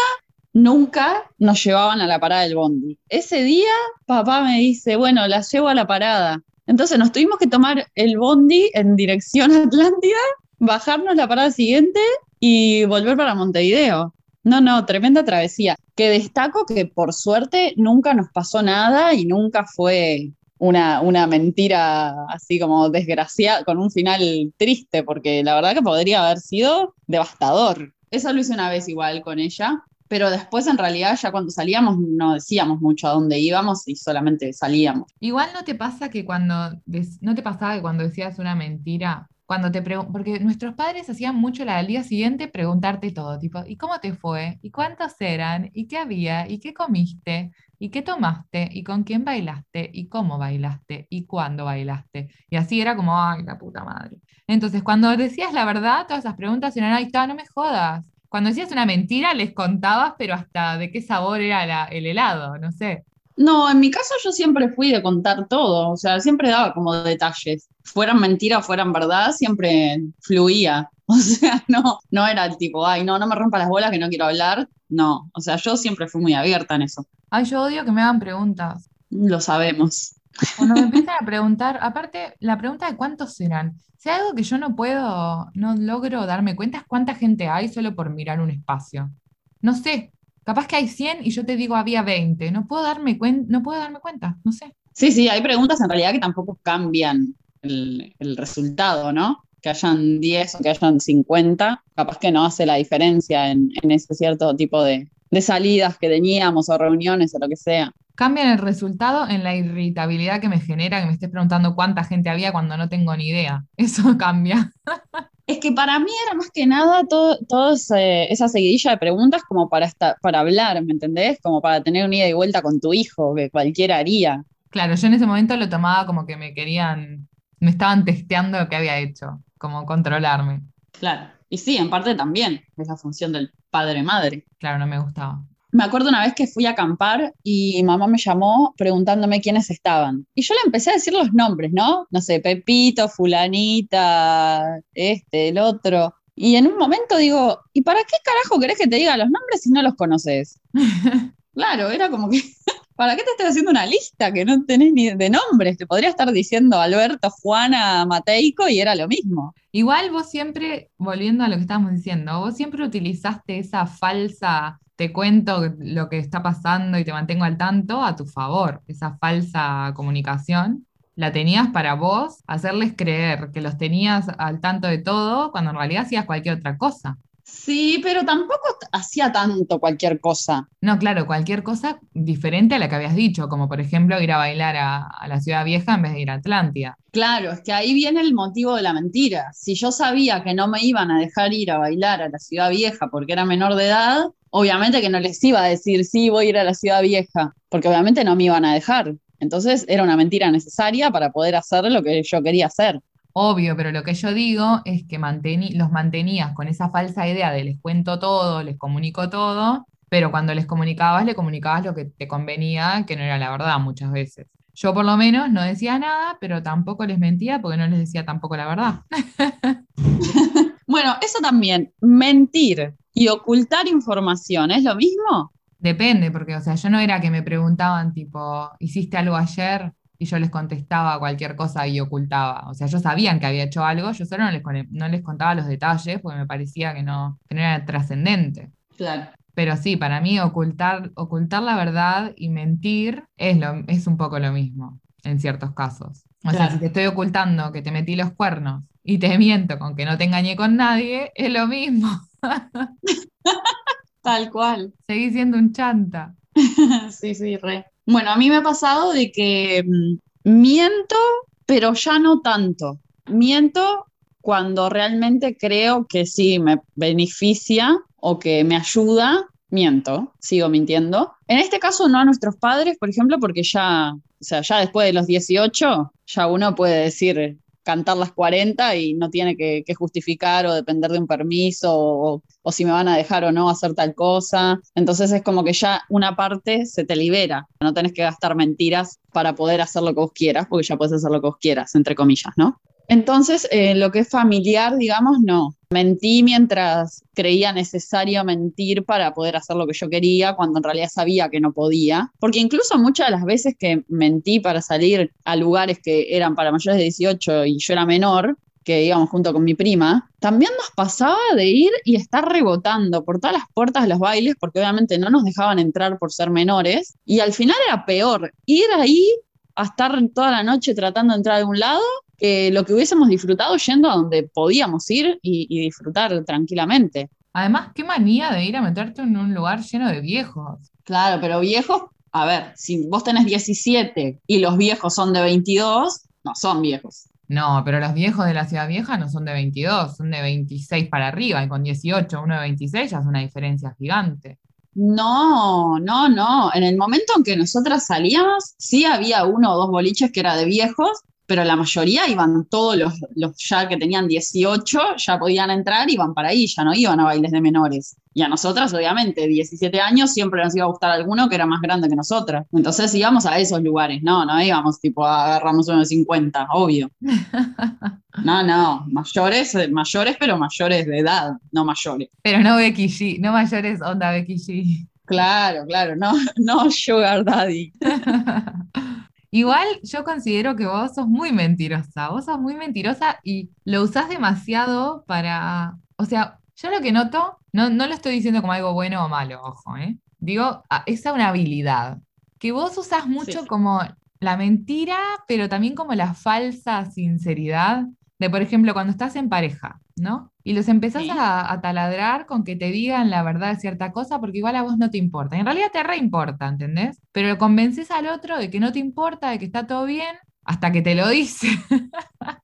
nunca nos llevaban a la parada del bondi. Ese día, papá me dice, bueno, la llevo a la parada. Entonces nos tuvimos que tomar el bondi en dirección (laughs) Atlántida, bajarnos la parada siguiente y volver para Montevideo. No, no, tremenda travesía. Que destaco que por suerte nunca nos pasó nada y nunca fue una, una mentira así como desgraciada, con un final triste, porque la verdad que podría haber sido devastador. Eso lo hice una vez igual con ella, pero después en realidad ya cuando salíamos no decíamos mucho a dónde íbamos y solamente salíamos. Igual no te pasa que cuando, no te pasaba que cuando decías una mentira, cuando te porque nuestros padres hacían mucho la del día siguiente preguntarte todo, tipo, ¿y cómo te fue? ¿Y cuántos eran? ¿Y qué había? ¿Y qué comiste? ¿Y qué tomaste? ¿Y con quién bailaste? ¿Y cómo bailaste? ¿Y cuándo bailaste? Y así era como, ay, la puta madre. Entonces, cuando decías la verdad, todas esas preguntas eran, ay, está, no me jodas. Cuando decías una mentira, les contabas, pero hasta de qué sabor era la- el helado, no sé. No, en mi caso yo siempre fui de contar todo, o sea, siempre daba como detalles. Fueran mentiras o fueran verdad, siempre fluía. (laughs) O sea, no, no era el tipo, ay, no, no me rompa las bolas que no quiero hablar. No, o sea, yo siempre fui muy abierta en eso. Ay, yo odio que me hagan preguntas. Lo sabemos. Cuando me (laughs) empiezan a preguntar, aparte, la pregunta de cuántos serán. Si hay algo que yo no puedo, no logro darme cuenta es cuánta gente hay solo por mirar un espacio. No sé, capaz que hay 100 y yo te digo había 20. No puedo darme, cuen- no puedo darme cuenta, no sé. Sí, sí, hay preguntas en realidad que tampoco cambian el, el resultado, ¿no? Que hayan 10 o que hayan 50, capaz que no hace la diferencia en, en ese cierto tipo de, de salidas que teníamos o reuniones o lo que sea. Cambian el resultado en la irritabilidad que me genera que me estés preguntando cuánta gente había cuando no tengo ni idea. (laughs) Eso cambia. Es que para mí era más que nada todo ese- esa seguidilla de preguntas como para, esta- para hablar, ¿me entendés? Como para tener una ida y vuelta con tu hijo, que cualquiera haría. Claro, yo en ese momento lo tomaba como que me querían, me estaban testeando lo que había hecho, como controlarme. Claro. Y sí, en parte también es la función del padre-madre. Claro, no me gustaba. Me acuerdo una vez que fui a acampar y mamá me llamó preguntándome quiénes estaban. Y yo le empecé a decir los nombres, ¿no? No sé, Pepito, fulanita, este, el otro. Y en un momento digo, ¿y para qué carajo querés que te diga los nombres si no los conoces? (laughs) Claro, era como que, (laughs) ¿para qué te estoy haciendo una lista que no tenés ni de nombres? Te podría estar diciendo Alberto, Juana, Mateico y era lo mismo. Igual vos siempre, volviendo a lo que estábamos diciendo, vos siempre utilizaste esa falsa, te cuento lo que está pasando y te mantengo al tanto a tu favor, esa falsa comunicación. La tenías para vos hacerles creer que los tenías al tanto de todo cuando en realidad hacías cualquier otra cosa. Sí, pero tampoco hacía tanto cualquier cosa. No, claro, cualquier cosa diferente a la que habías dicho, como por ejemplo ir a bailar a, a la ciudad vieja en vez de ir a Atlántida. Claro, es que ahí viene el motivo de la mentira. Si yo sabía que no me iban a dejar ir a bailar a la ciudad vieja porque era menor de edad, obviamente que no les iba a decir, sí, voy a ir a la ciudad vieja, porque obviamente no me iban a dejar. Entonces era una mentira necesaria para poder hacer lo que yo quería hacer. Obvio, pero lo que yo digo es que mantení- los mantenías con esa falsa idea de les cuento todo, les comunico todo, pero cuando les comunicabas, le comunicabas lo que te convenía, que no era la verdad muchas veces. Yo por lo menos no decía nada, pero tampoco les mentía porque no les decía tampoco la verdad. (laughs) (laughs) Bueno, eso también, mentir y ocultar información, ¿es lo mismo? Depende, porque, o sea, yo no era que me preguntaban tipo, ¿hiciste algo ayer? Y yo les contestaba cualquier cosa y ocultaba. O sea, ellos sabían que había hecho algo, yo solo no les, no les contaba los detalles porque me parecía que no, que no era trascendente. Claro. Pero sí, para mí ocultar, ocultar la verdad y mentir es, lo, es un poco lo mismo en ciertos casos. O sea, si te estoy ocultando que te metí los cuernos y te miento con que no te engañé con nadie, es lo mismo. (laughs) Tal cual. Seguís siendo un chanta. (laughs) Sí, sí, re. Bueno, a mí me ha pasado de que mm, miento, pero ya no tanto. Miento cuando realmente creo que sí me beneficia o que me ayuda, miento, sigo mintiendo. En este caso no a nuestros padres, por ejemplo, porque ya, o sea, ya después de los 18, ya uno puede decir cantar las 40 y no tiene que, justificar o depender de un permiso o, o si me van a dejar o no hacer tal cosa. Entonces es como que ya una parte se te libera. No tenés que gastar mentiras para poder hacer lo que vos quieras, porque ya puedes hacer lo que vos quieras, entre comillas, ¿no? Entonces, eh, lo que es familiar, digamos, no. Mentí mientras creía necesario mentir para poder hacer lo que yo quería, cuando en realidad sabía que no podía. Porque incluso muchas de las veces que mentí para salir a lugares que eran para mayores de 18 y yo era menor, que íbamos junto con mi prima, también nos pasaba de ir y estar rebotando por todas las puertas de los bailes, porque obviamente no nos dejaban entrar por ser menores, y al final era peor ir ahí a estar toda la noche tratando de entrar a algún lado que lo que hubiésemos disfrutado yendo a donde podíamos ir y, y disfrutar tranquilamente. Además, qué manía de ir a meterte en un lugar lleno de viejos. Claro, pero viejos, a ver, si vos tenés 17 y los viejos son de 22, no son viejos. No, pero los viejos de la ciudad vieja no son de 22, son de 26 para arriba, y con 18, uno de 26 ya es una diferencia gigante. No, no, no. En el momento en que nosotras salíamos, sí había uno o dos boliches que era de viejos, pero la mayoría iban todos los, los ya que tenían 18, ya podían entrar, iban para ahí, ya no iban a bailes de menores. Y a nosotras, obviamente, 17 años, siempre nos iba a gustar alguno que era más grande que nosotras. Entonces íbamos a esos lugares, no, no íbamos tipo a agarrarnos unos 50, obvio. (laughs) No, no, mayores, mayores, pero mayores de edad, no mayores. Pero no Becky G, no mayores onda Becky G. Claro, claro, no, no Sugar Daddy. (laughs) Igual yo considero que vos sos muy mentirosa, vos sos muy mentirosa y lo usás demasiado para, o sea, yo lo que noto, no, no lo estoy diciendo como algo bueno o malo, ojo, ¿eh? Digo, ah, esa es una habilidad que vos usás mucho Sí. como la mentira, pero también como la falsa sinceridad de, por ejemplo, cuando estás en pareja, ¿no? Y los empezás Sí. a, a taladrar con que te digan la verdad de cierta cosa porque igual a vos no te importa. En realidad te reimporta, ¿entendés? Pero lo convences al otro de que no te importa, de que está todo bien, hasta que te lo dice. (laughs)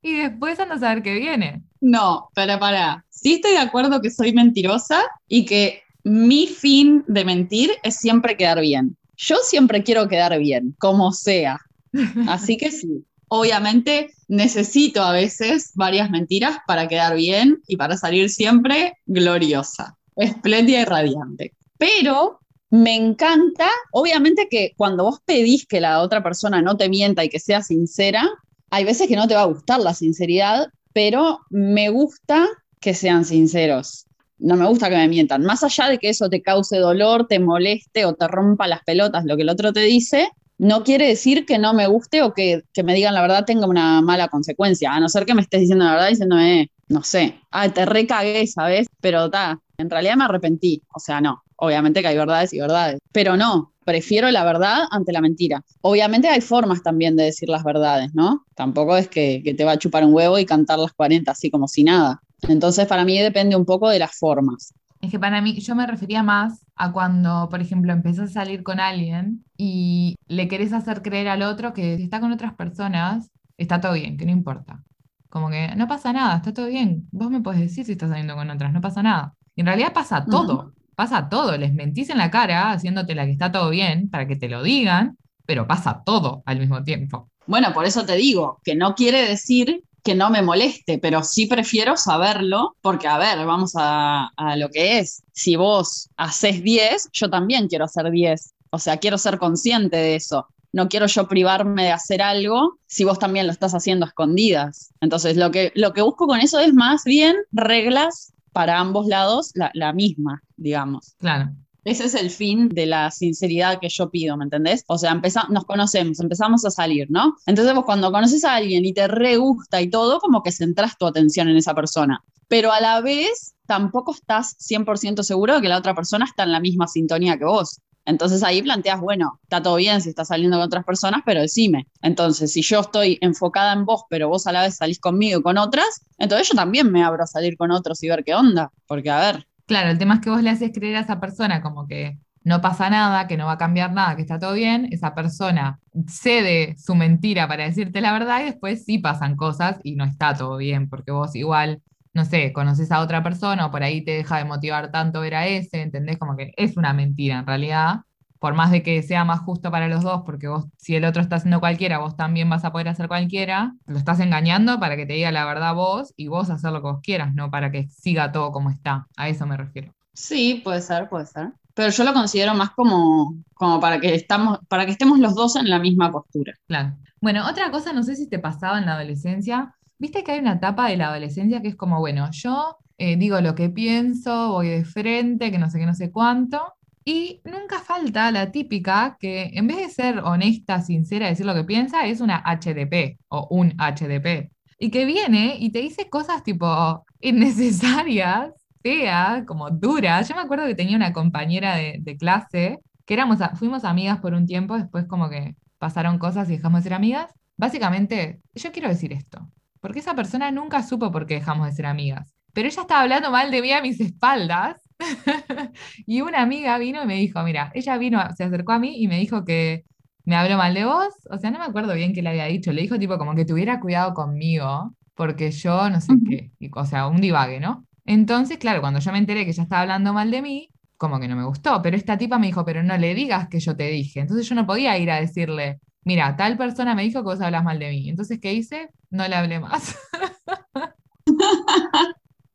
Y después andas a saber qué viene. No, para, para. Sí estoy de acuerdo que soy mentirosa y que mi fin de mentir es siempre quedar bien. Yo siempre quiero quedar bien, como sea. (laughs) Así que sí, obviamente necesito a veces varias mentiras para quedar bien y para salir siempre gloriosa, espléndida y radiante. Pero me encanta, obviamente que cuando vos pedís que la otra persona no te mienta y que sea sincera, hay veces que no te va a gustar la sinceridad, pero me gusta que sean sinceros. No me gusta que me mientan. Más allá de que eso te cause dolor, te moleste o te rompa las pelotas lo que el otro te dice, no quiere decir que no me guste o que, que me digan la verdad tenga una mala consecuencia. A no ser que me estés diciendo la verdad diciéndome, no sé, ah, te recagué, ¿sabes? Pero ta, en realidad me arrepentí. O sea, no. Obviamente que hay verdades y verdades. Pero no, prefiero la verdad ante la mentira. Obviamente hay formas también de decir las verdades, ¿no? Tampoco es que, que te va a chupar un huevo y cantar las 40 así como si nada. Entonces, para mí depende un poco de las formas. Es que para mí, yo me refería más a cuando, por ejemplo, empezás a salir con alguien y le querés hacer creer al otro que si está con otras personas, está todo bien, que no importa. Como que no pasa nada, está todo bien. Vos me podés decir si estás saliendo con otras, no pasa nada. Y en realidad pasa todo, pasa todo. Les mentís en la cara haciéndote la que está todo bien para que te lo digan, pero pasa todo al mismo tiempo. Bueno, por eso te digo, que no quiere decir que no me moleste, pero sí prefiero saberlo, porque a ver, vamos a, a lo que es. Si vos haces 10, yo también quiero hacer 10. O sea, quiero ser consciente de eso. No quiero yo privarme de hacer algo si vos también lo estás haciendo a escondidas. Entonces, lo que, lo que busco con eso es más bien reglas para ambos lados, la, la misma, digamos. Claro. Ese es el fin de la sinceridad que yo pido, ¿me entendés? O sea, nos conocemos, empezamos a salir, ¿no? Entonces vos cuando conoces a alguien y te re gusta y todo, como que centras tu atención en esa persona. Pero a la vez tampoco estás 100% seguro de que la otra persona está en la misma sintonía que vos. Entonces ahí planteas, bueno, está todo bien si estás saliendo con otras personas, pero decime. Entonces, si yo estoy enfocada en vos, pero vos a la vez salís conmigo y con otras, entonces yo también me abro a salir con otros y ver qué onda. Porque, a ver, Claro, el tema es que vos le haces creer a esa persona como que no pasa nada, que no va a cambiar nada, que está todo bien, esa persona cede su mentira para decirte la verdad y después sí pasan cosas y no está todo bien, porque vos igual, no sé, conoces a otra persona o por ahí te deja de motivar tanto ver a ese, ¿entendés? Como que es una mentira en realidad, por más de que sea más justo para los dos, porque vos, si el otro está haciendo cualquiera, vos también vas a poder hacer cualquiera, lo estás engañando para que te diga la verdad vos y vos hacer lo que vos quieras, no para que siga todo como está. A eso me refiero. Sí, puede ser, puede ser. Pero yo lo considero más como, como para que estamos, para que estemos los dos en la misma postura. Claro. Bueno, otra cosa, no sé si te pasaba en la adolescencia, viste que hay una etapa de la adolescencia que es como, bueno, yo eh, digo lo que pienso, voy de frente, que no sé qué, no sé cuánto, y nunca falta la típica que en vez de ser honesta, sincera, decir lo que piensa, es una HDP o un HDP. Y que viene y te dice cosas tipo innecesarias, feas, como duras. Yo me acuerdo que tenía una compañera de, de clase que éramos, fuimos amigas por un tiempo, después como que pasaron cosas y dejamos de ser amigas. Básicamente, yo quiero decir esto, porque esa persona nunca supo por qué dejamos de ser amigas. Pero ella estaba hablando mal de mí a mis espaldas (laughs) y una amiga vino y me dijo, mira, ella vino, se acercó a mí y me dijo que me habló mal de vos, o sea, no me acuerdo bien qué le había dicho, le dijo tipo como que tuviera cuidado conmigo, porque yo no sé qué, y- o sea, un divague, ¿no? Entonces, claro, cuando yo me enteré que ella estaba hablando mal de mí, como que no me gustó, pero esta tipa me dijo, pero no le digas que yo te dije, entonces yo no podía ir a decirle, mira, tal persona me dijo que vos hablas mal de mí. Entonces, ¿qué hice? No le hablé más. (laughs)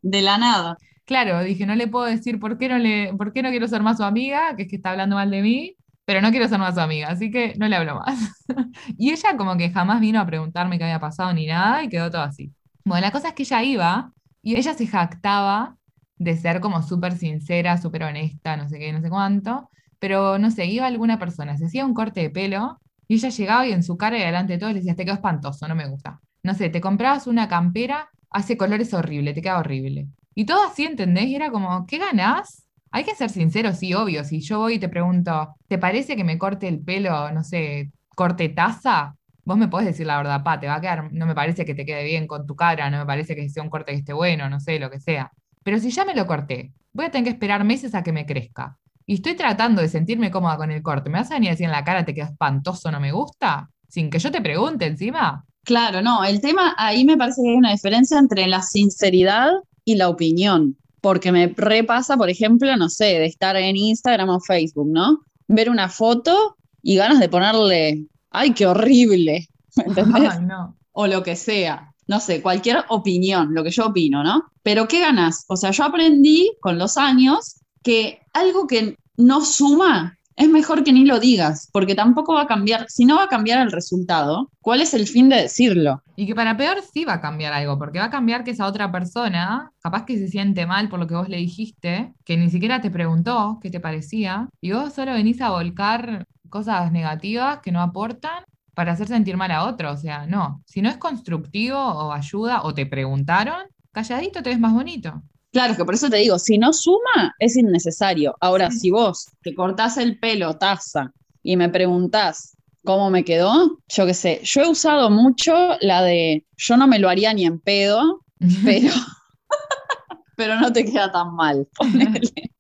De la nada. Claro, dije, no le puedo decir por qué no le, por qué no quiero ser más su amiga, que es que está hablando mal de mí, pero no quiero ser más su amiga, así que no le hablo más. (laughs) Y ella como que jamás vino a preguntarme qué había pasado ni nada y quedó todo así. Bueno, la cosa es que ella iba y ella se jactaba de ser como súper sincera, súper honesta, no sé qué, no sé cuánto, pero no sé, iba alguna persona, se hacía un corte de pelo y ella llegaba y en su cara y delante de todos le decía, te quedó espantoso, no me gusta. No sé, te comprabas una campera, hace colores horrible, te queda horrible. Y todo así, ¿entendés? Y era como, ¿qué ganás? Hay que ser sincero, sí, obvio. Si yo voy y te pregunto, ¿te parece que me corte el pelo, no sé, corte taza? Vos me podés decir la verdad, pa, te va a quedar, no me parece que te quede bien con tu cara, no me parece que sea un corte que esté bueno, no sé, lo que sea. Pero si ya me lo corté, voy a tener que esperar meses a que me crezca. Y estoy tratando de sentirme cómoda con el corte. ¿Me vas a venir a decir en la cara, te queda espantoso, no me gusta? Sin que yo te pregunte encima. Claro, no, el tema ahí me parece que hay una diferencia entre la sinceridad y la opinión. Porque me repasa, por ejemplo, no sé, de estar en Instagram o Facebook, ¿no? Ver una foto y ganas de ponerle ay, qué horrible, ¿me entendés? no. O lo que sea, no sé, cualquier opinión, lo que yo opino, ¿no? Pero ¿qué ganas? O sea, yo aprendí con los años que algo que no suma es mejor que ni lo digas, porque tampoco va a cambiar, si no va a cambiar el resultado, ¿cuál es el fin de decirlo? Y que para peor sí va a cambiar algo, porque va a cambiar que esa otra persona, capaz que se siente mal por lo que vos le dijiste, que ni siquiera te preguntó qué te parecía, y vos solo venís a volcar cosas negativas que no aportan para hacer sentir mal a otro. O sea, no. Si no es constructivo o ayuda o te preguntaron, calladito te ves más bonito. Claro, que por eso te digo, si no suma, es innecesario. Ahora, si vos te cortás el pelo, taza, y me preguntás cómo me quedó, yo qué sé, yo he usado mucho la de yo no me lo haría ni en pedo, (laughs) pero, (laughs) pero no te queda tan mal. (laughs)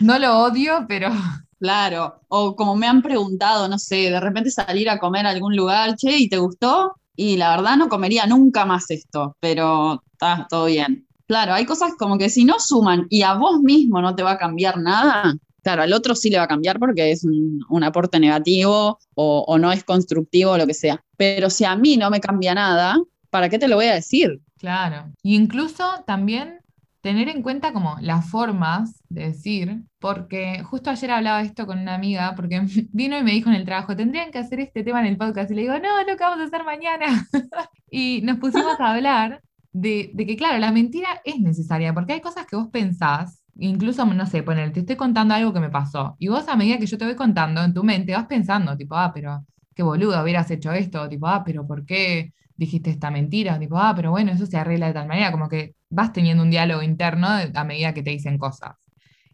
No lo odio, pero Claro, o como me han preguntado, no sé, de repente salir a comer a algún lugar, che, ¿y te gustó? Y la verdad no comería nunca más esto, pero está todo bien. Claro, hay cosas como que si no suman y a vos mismo no te va a cambiar nada, claro, al otro sí le va a cambiar porque es un, aporte negativo o, o, no es constructivo o lo que sea. Pero si a mí no me cambia nada, ¿para qué te lo voy a decir? Claro. Y incluso también tener en cuenta como las formas de decir, porque justo ayer hablaba esto con una amiga, porque (laughs) vino y me dijo en el trabajo, tendrían que hacer este tema en el podcast, y le digo, no, lo que vamos a hacer mañana. (laughs) y nos pusimos a hablar de, que, claro, la mentira es necesaria, porque hay cosas que vos pensás, incluso, no sé, poner, te estoy contando algo que me pasó, y vos a medida que yo te voy contando en tu mente vas pensando, tipo, ah, pero qué boludo, hubieras hecho esto, tipo, ah, pero ¿por qué dijiste esta mentira? Tipo, ah, pero bueno, eso se arregla de tal manera, como que vas teniendo un diálogo interno a medida que te dicen cosas.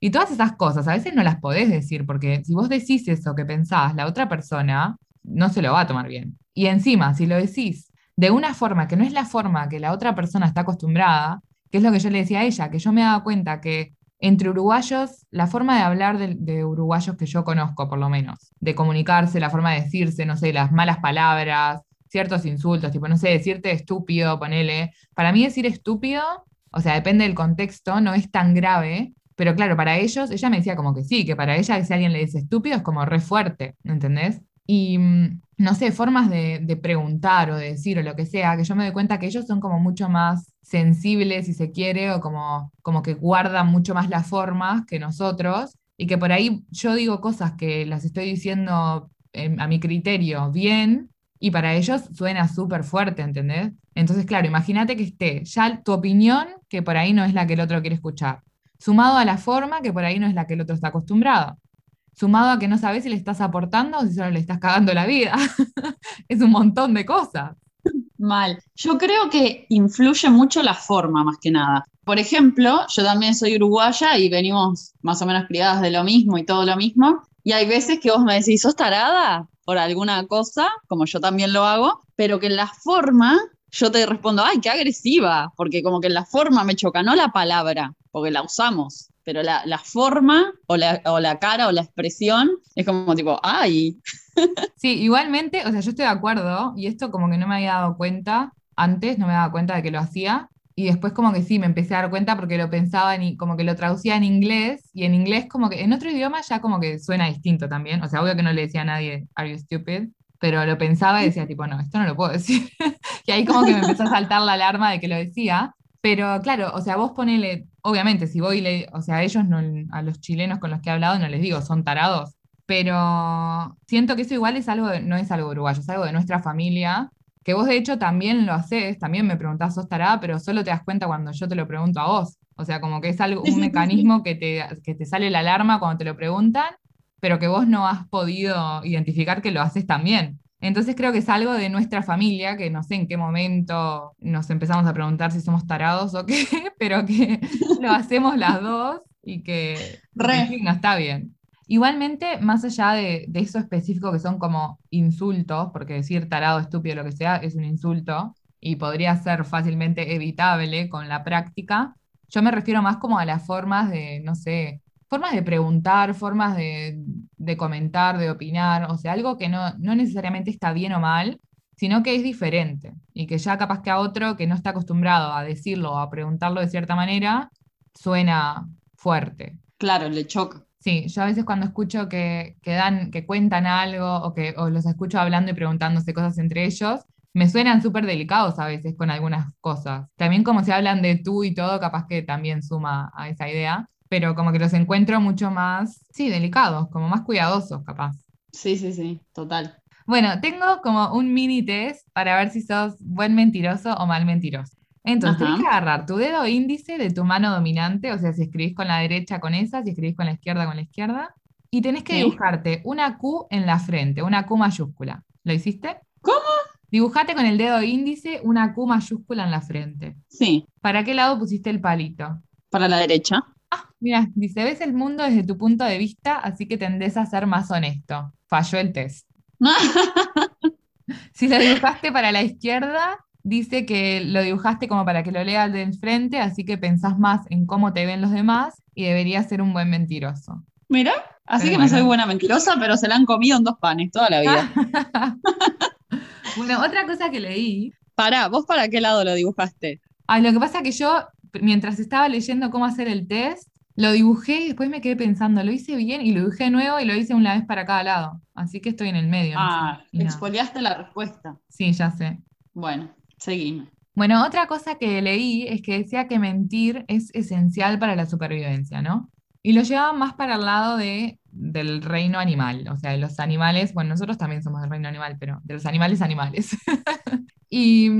Y todas esas cosas a veces no las podés decir, porque si vos decís eso que pensás, la otra persona no se lo va a tomar bien. Y encima, si lo decís de una forma que no es la forma que la otra persona está acostumbrada, que es lo que yo le decía a ella, que yo me daba cuenta que entre uruguayos, la forma de hablar de, uruguayos que yo conozco, por lo menos, de comunicarse, la forma de decirse, no sé, las malas palabras, ciertos insultos, tipo, no sé, decirte estúpido, ponele. Para mí decir estúpido, o sea, depende del contexto, no es tan grave, pero claro, para ellos, ella me decía como que sí, que para ella si alguien le dice estúpido es como re fuerte, ¿entendés? Y mm, no sé, formas de, de, preguntar o de decir o lo que sea, que yo me doy cuenta que ellos son como mucho más sensibles, si se quiere, o como, como que guardan mucho más las formas que nosotros, y que por ahí yo digo cosas que las estoy diciendo a mi criterio bien, y para ellos suena súper fuerte, ¿entendés? Entonces, claro, imagínate que esté ya tu opinión, que por ahí no es la que el otro quiere escuchar, sumado a la forma, que por ahí no es la que el otro está acostumbrado sumado a que no sabes si le estás aportando o si solo le estás cagando la vida. (laughs) es un montón de cosas. Mal. Yo creo que influye mucho la forma, más que nada. Por ejemplo, yo también soy uruguaya y venimos más o menos criadas de lo mismo y todo lo mismo. Y hay veces que vos me decís, ¿sos tarada? por alguna cosa, como yo también lo hago, pero que en la forma yo te respondo, ay, qué agresiva, porque como que en la forma me choca, no la palabra, porque la usamos pero la, la forma o la, o la, cara o la expresión es como tipo, ¡ay! (laughs) Sí, igualmente, o sea, yo estoy de acuerdo y esto como que no me había dado cuenta antes, no me daba cuenta de que lo hacía. Y después como que sí, me empecé a dar cuenta porque lo pensaba y como que lo traducía en inglés y en inglés como que en otro idioma ya como que suena distinto también. O sea, obvio que no le decía a nadie, are you stupid? pero lo pensaba y decía, tipo, no, esto no lo puedo decir. (laughs) y ahí como que me empezó a saltar la alarma de que lo decía. Pero claro, o sea, vos ponele, obviamente, si voy y le, o sea, a ellos, no, a los chilenos con los que he hablado, no les digo, son tarados, pero siento que eso igual es algo, no es algo uruguayo, es algo de nuestra familia, que vos de hecho también lo haces, también me preguntás, sos tarada, pero solo te das cuenta cuando yo te lo pregunto a vos. O sea, como que es algo, un mecanismo que te, que te sale la alarma cuando te lo preguntan, pero que vos no has podido identificar que lo haces también. Entonces creo que es algo de nuestra familia, que no sé en qué momento nos empezamos a preguntar si somos tarados o qué, (laughs) pero que lo hacemos las dos y que, no está bien. Igualmente, más allá de, de, eso específico que son como insultos, porque decir tarado, estúpido, lo que sea, es un insulto y podría ser fácilmente evitable con la práctica, yo me refiero más como a las formas de, no sé, formas de preguntar, formas de, comentar, de opinar, o sea, algo que no, no necesariamente está bien o mal, sino que es diferente y que ya capaz que a otro que no está acostumbrado a decirlo o a preguntarlo de cierta manera, suena fuerte. Claro, le choca. Sí, yo a veces cuando escucho que, que, dan, que cuentan algo o que o los escucho hablando y preguntándose cosas entre ellos, me suenan súper delicados a veces con algunas cosas. También como se hablan de tú y todo, capaz que también suma a esa idea pero como que los encuentro mucho más, sí, delicados, como más cuidadosos, capaz. Sí, sí, sí, total. Bueno, tengo como un mini test para ver si sos buen mentiroso o mal mentiroso. Entonces, tienes que agarrar tu dedo índice de tu mano dominante, o sea, si escribís con la derecha con esa, si escribís con la izquierda con la izquierda, y tenés que dibujarte una Q en la frente, una Q mayúscula. ¿Lo hiciste? ¿Cómo? Dibujate con el dedo índice una Q mayúscula en la frente. Sí. ¿Para qué lado pusiste el palito? Para la derecha. Mira, dice, ves el mundo desde tu punto de vista, así que tendés a ser más honesto. Falló el test. (laughs) si lo dibujaste para la izquierda, dice que lo dibujaste como para que lo leas de enfrente, así que pensás más en cómo te ven los demás y deberías ser un buen mentiroso. Mira, así que no soy buena mentirosa, pero se la han comido en dos panes toda la vida. (laughs) bueno, otra cosa que leí. Para, ¿vos para qué lado lo dibujaste? Lo que pasa es que yo, mientras estaba leyendo cómo hacer el test, lo dibujé y después me quedé pensando, lo hice bien y lo dibujé de nuevo y lo hice una vez para cada lado. Así que estoy en el medio. Ah, expoliaste la respuesta. Sí, ya sé. Bueno, seguime. Bueno, otra cosa que leí es que decía que mentir es esencial para la supervivencia, ¿no? Y lo llevaba más para el lado de, del reino animal, o sea, de los animales, bueno, nosotros también somos del reino animal, pero de los animales animales. (laughs) y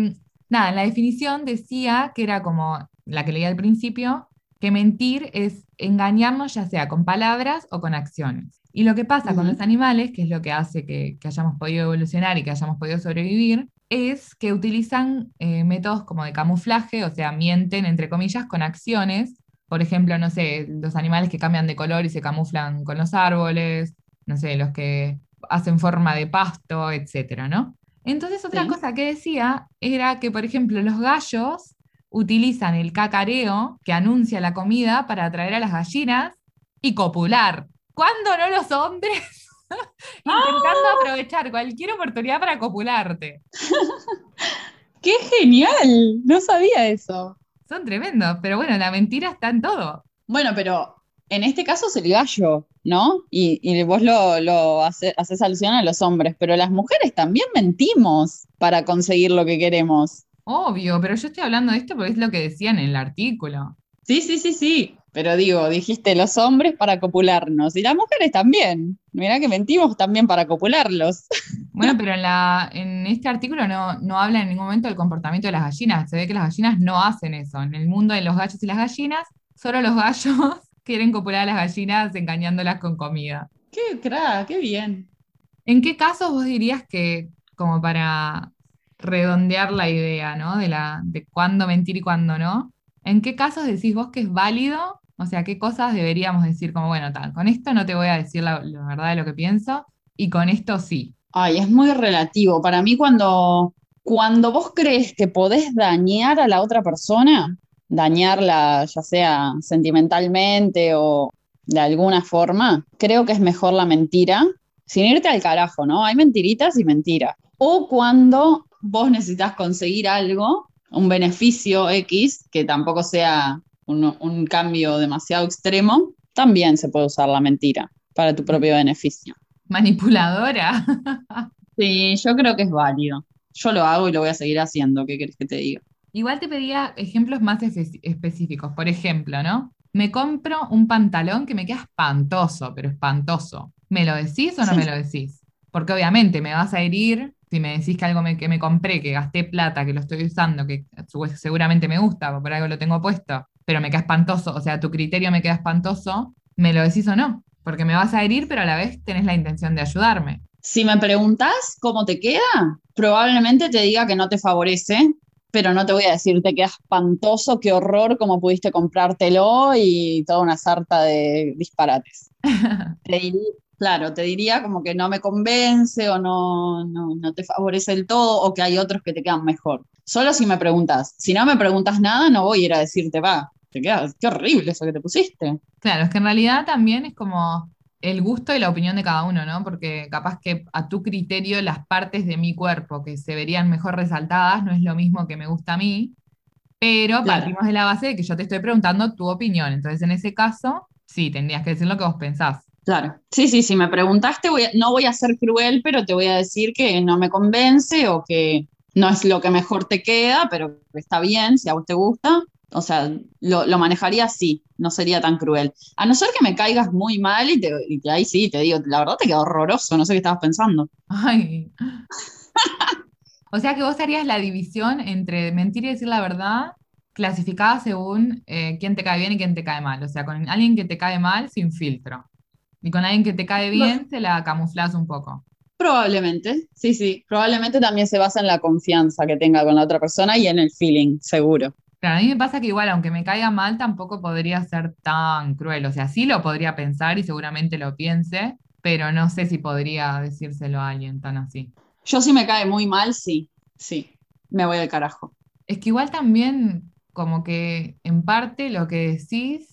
nada, la definición decía que era como la que leí al principio, que mentir es engañarnos ya sea con palabras o con acciones. Y lo que pasa con los animales, que es lo que hace que, hayamos podido evolucionar y que hayamos podido sobrevivir, es que utilizan eh, métodos como de camuflaje, o sea, mienten, entre comillas, con acciones. Por ejemplo, no sé, los animales que cambian de color y se camuflan con los árboles, no sé, los que hacen forma de pasto, etcétera, ¿no? Entonces, otra cosa que decía era que, por ejemplo, los gallos utilizan el cacareo que anuncia la comida para atraer a las gallinas y copular. ¿Cuándo no los hombres? (laughs) Intentando ¡Ah! aprovechar cualquier oportunidad para copularte. (laughs) ¡Qué genial! No sabía eso. Son tremendos, pero bueno, la mentira está en todo. Bueno, pero en este caso es el gallo, ¿no? Y, vos lo, lo haces alusión a los hombres, pero las mujeres también mentimos para conseguir lo que queremos. Obvio, pero yo estoy hablando de esto porque es lo que decían en el artículo. Sí, sí, sí, sí. Pero digo, dijiste los hombres para copularnos y las mujeres también. Mirá que mentimos también para copularlos. (laughs) Bueno, pero en, la, en este artículo no, no habla en ningún momento del comportamiento de las gallinas. Se ve que las gallinas no hacen eso. En el mundo de los gallos y las gallinas, solo los gallos (laughs) quieren copular a las gallinas engañándolas con comida. Qué crack, qué bien. ¿En qué casos vos dirías que, como para redondear la idea, ¿no? De, la, de cuándo mentir y cuándo no. ¿En qué casos decís vos que es válido? O sea, ¿qué cosas deberíamos decir como, bueno, tal, con esto no te voy a decir la, verdad de lo que pienso y con esto sí? Ay, es muy relativo. Para mí cuando, cuando vos crees que podés dañar a la otra persona, dañarla ya sea sentimentalmente o de alguna forma, creo que es mejor la mentira, sin irte al carajo, ¿no? Hay mentiritas y mentiras. O cuando vos necesitas conseguir algo, un beneficio X, que tampoco sea un, cambio demasiado extremo, también se puede usar la mentira para tu propio beneficio. Manipuladora. (laughs) Sí, yo creo que es válido. Yo lo hago y lo voy a seguir haciendo. ¿Qué querés que te diga? Igual te pedía ejemplos más espe- específicos. Por ejemplo, ¿no? Me compro un pantalón que me queda espantoso, pero espantoso. ¿Me lo decís o no Sí. me lo decís? Porque obviamente me vas a herir si me decís que algo me- que me compré, que gasté plata, que lo estoy usando, que seguramente me gusta, por algo lo tengo puesto, pero me queda espantoso, o sea, tu criterio me queda espantoso, ¿me lo decís o no? Porque me vas a herir, pero a la vez tenés la intención de ayudarme. Si me preguntás cómo te queda, probablemente te diga que no te favorece, pero no te voy a decir te queda espantoso, qué horror, cómo pudiste comprártelo y toda una sarta de disparates. (laughs) Te diría, claro, te diría como que no me convence o no, no, no te favorece del todo o que hay otros que te quedan mejor. Solo si me preguntas. Si no me preguntas nada, no voy a ir a decirte, va, te queda, qué horrible eso que te pusiste. Claro, es que en realidad también es como el gusto y la opinión de cada uno, ¿no? Porque capaz que a tu criterio las partes de mi cuerpo que se verían mejor resaltadas no es lo mismo que me gusta a mí, pero Claro. partimos de la base de que yo te estoy preguntando tu opinión. Entonces, en ese caso, sí, tendrías que decir lo que vos pensás. Claro. Sí, sí, si me preguntaste, voy a- no voy a ser cruel, pero te voy a decir que no me convence o que no es lo que mejor te queda, pero está bien, si a vos te gusta. O sea, lo, lo manejaría así, no sería tan cruel. A no ser que me caigas muy mal y, te, ahí sí te digo, la verdad te quedó horroroso, no sé qué estabas pensando. Ay. (laughs) O sea que vos harías la división entre mentir y decir la verdad, clasificada según eh, quién te cae bien y quién te cae mal. O sea, con alguien que te cae mal, sin filtro. Y con alguien que te cae bien, se la camuflas un poco. Probablemente, sí, sí. Probablemente también se basa en la confianza que tenga con la otra persona y en el feeling, seguro. Claro, a mí me pasa que igual, aunque me caiga mal, tampoco podría ser tan cruel. O sea, sí lo podría pensar y seguramente lo piense, pero no sé si podría decírselo a alguien tan así. Yo si me cae muy mal, sí, sí, me voy al carajo. Es que igual también, como que en parte lo que decís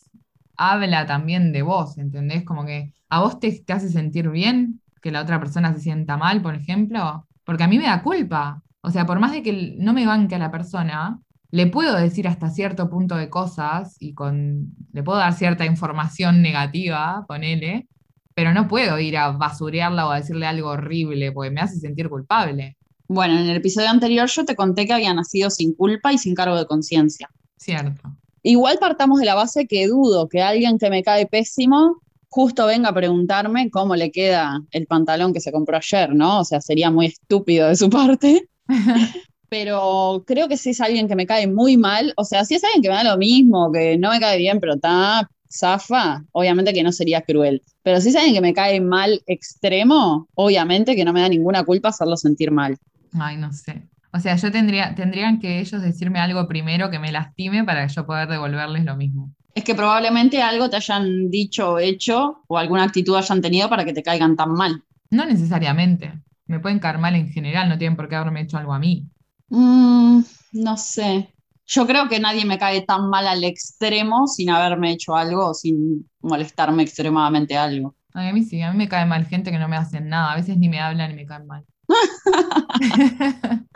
habla también de vos, ¿entendés? Como que a vos te, te hace sentir bien que la otra persona se sienta mal, por ejemplo, porque a mí me da culpa. O sea, por más de que no me banque a la persona, le puedo decir hasta cierto punto de cosas y con, le puedo dar cierta información negativa, ponele, pero no puedo ir a basurearla o a decirle algo horrible, porque me hace sentir culpable, Bueno, en el episodio anterior yo te conté que había nacido sin culpa y sin cargo de conciencia. ¿cierto? Igual partamos de la base que dudo que alguien que me cae pésimo justo venga a preguntarme cómo le queda el pantalón que se compró ayer, ¿no? O sea, sería muy estúpido de su parte. (laughs) Pero creo que si es alguien que me cae muy mal, o sea, si es alguien que me da lo mismo, que no me cae bien, pero está zafa, obviamente que no sería cruel. Pero si es alguien que me cae mal extremo, obviamente que no me da ninguna culpa hacerlo sentir mal. Ay, no sé. O sea, yo tendría, tendrían que ellos decirme algo primero que me lastime para yo poder devolverles lo mismo. Es que probablemente algo te hayan dicho o hecho o alguna actitud hayan tenido para que te caigan tan mal. No necesariamente. Me pueden caer mal en general, no tienen por qué haberme hecho algo a mí. Mm, no sé. Yo creo que nadie me cae tan mal al extremo sin haberme hecho algo o sin molestarme extremadamente algo. Ay, a mí sí, a mí me cae mal gente que no me hacen nada. A veces ni me hablan y me caen mal. (laughs)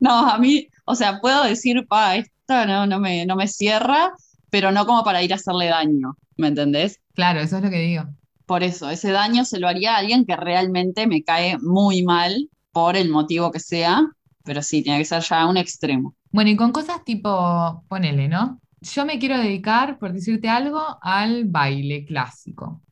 No, a mí, o sea, puedo decir, pa, esto no, no me, no me cierra, pero no como para ir a hacerle daño, ¿me entendés? Claro, eso es lo que digo. Por eso, ese daño se lo haría a alguien que realmente me cae muy mal por el motivo que sea, pero sí, tiene que ser ya un extremo. Bueno, y con cosas tipo, ponele, ¿no? Yo me quiero dedicar, por decirte algo, al baile clásico.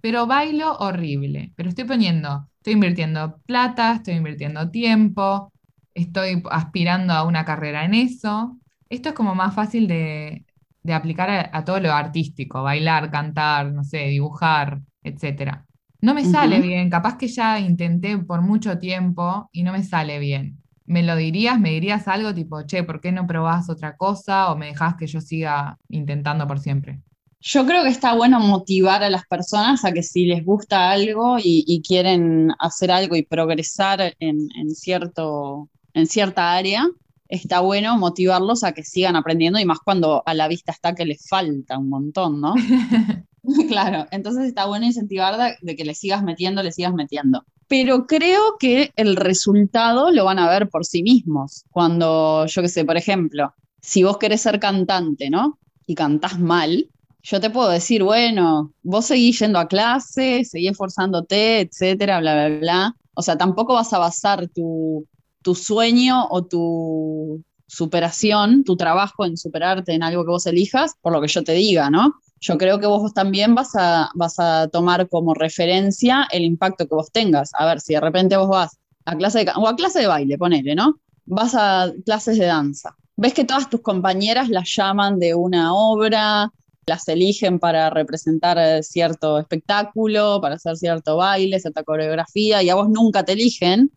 Pero bailo horrible. Pero estoy poniendo, estoy invirtiendo plata, estoy invirtiendo tiempo, estoy aspirando a una carrera en eso. Esto es como más fácil de, de aplicar a, a todo lo artístico, bailar, cantar, no sé, dibujar, etcétera. No me sale bien, capaz que ya intenté por mucho tiempo y no me sale bien. ¿Me lo dirías? ¿Me dirías algo tipo, che, ¿por qué no probás otra cosa? ¿O me dejás que yo siga intentando por siempre? Yo creo que está bueno motivar a las personas a que si les gusta algo y, y quieren hacer algo y progresar en, en cierto, en cierta área, está bueno motivarlos a que sigan aprendiendo y más cuando a la vista está que les falta un montón, ¿no? (laughs) (laughs) Claro, entonces está bueno incentivar de, de que le sigas metiendo, le sigas metiendo. Pero creo que el resultado lo van a ver por sí mismos. Cuando, yo qué sé, por ejemplo, si vos querés ser cantante, ¿no? Y cantás mal, yo te puedo decir, bueno, vos seguís yendo a clase, seguís esforzándote, etcétera, bla, bla, bla. O sea, tampoco vas a basar tu, tu sueño o tu superación, tu trabajo en superarte en algo que vos elijas, por lo que yo te diga, ¿no? Yo creo que vos también vas a, vas a tomar como referencia el impacto que vos tengas. A ver, si de repente vos vas a clase de, o a clase de baile, ponele, ¿no? Vas a clases de danza. Ves que todas tus compañeras las llaman de una obra, las eligen para representar eh, cierto espectáculo, para hacer cierto baile, cierta coreografía, y a vos nunca te eligen,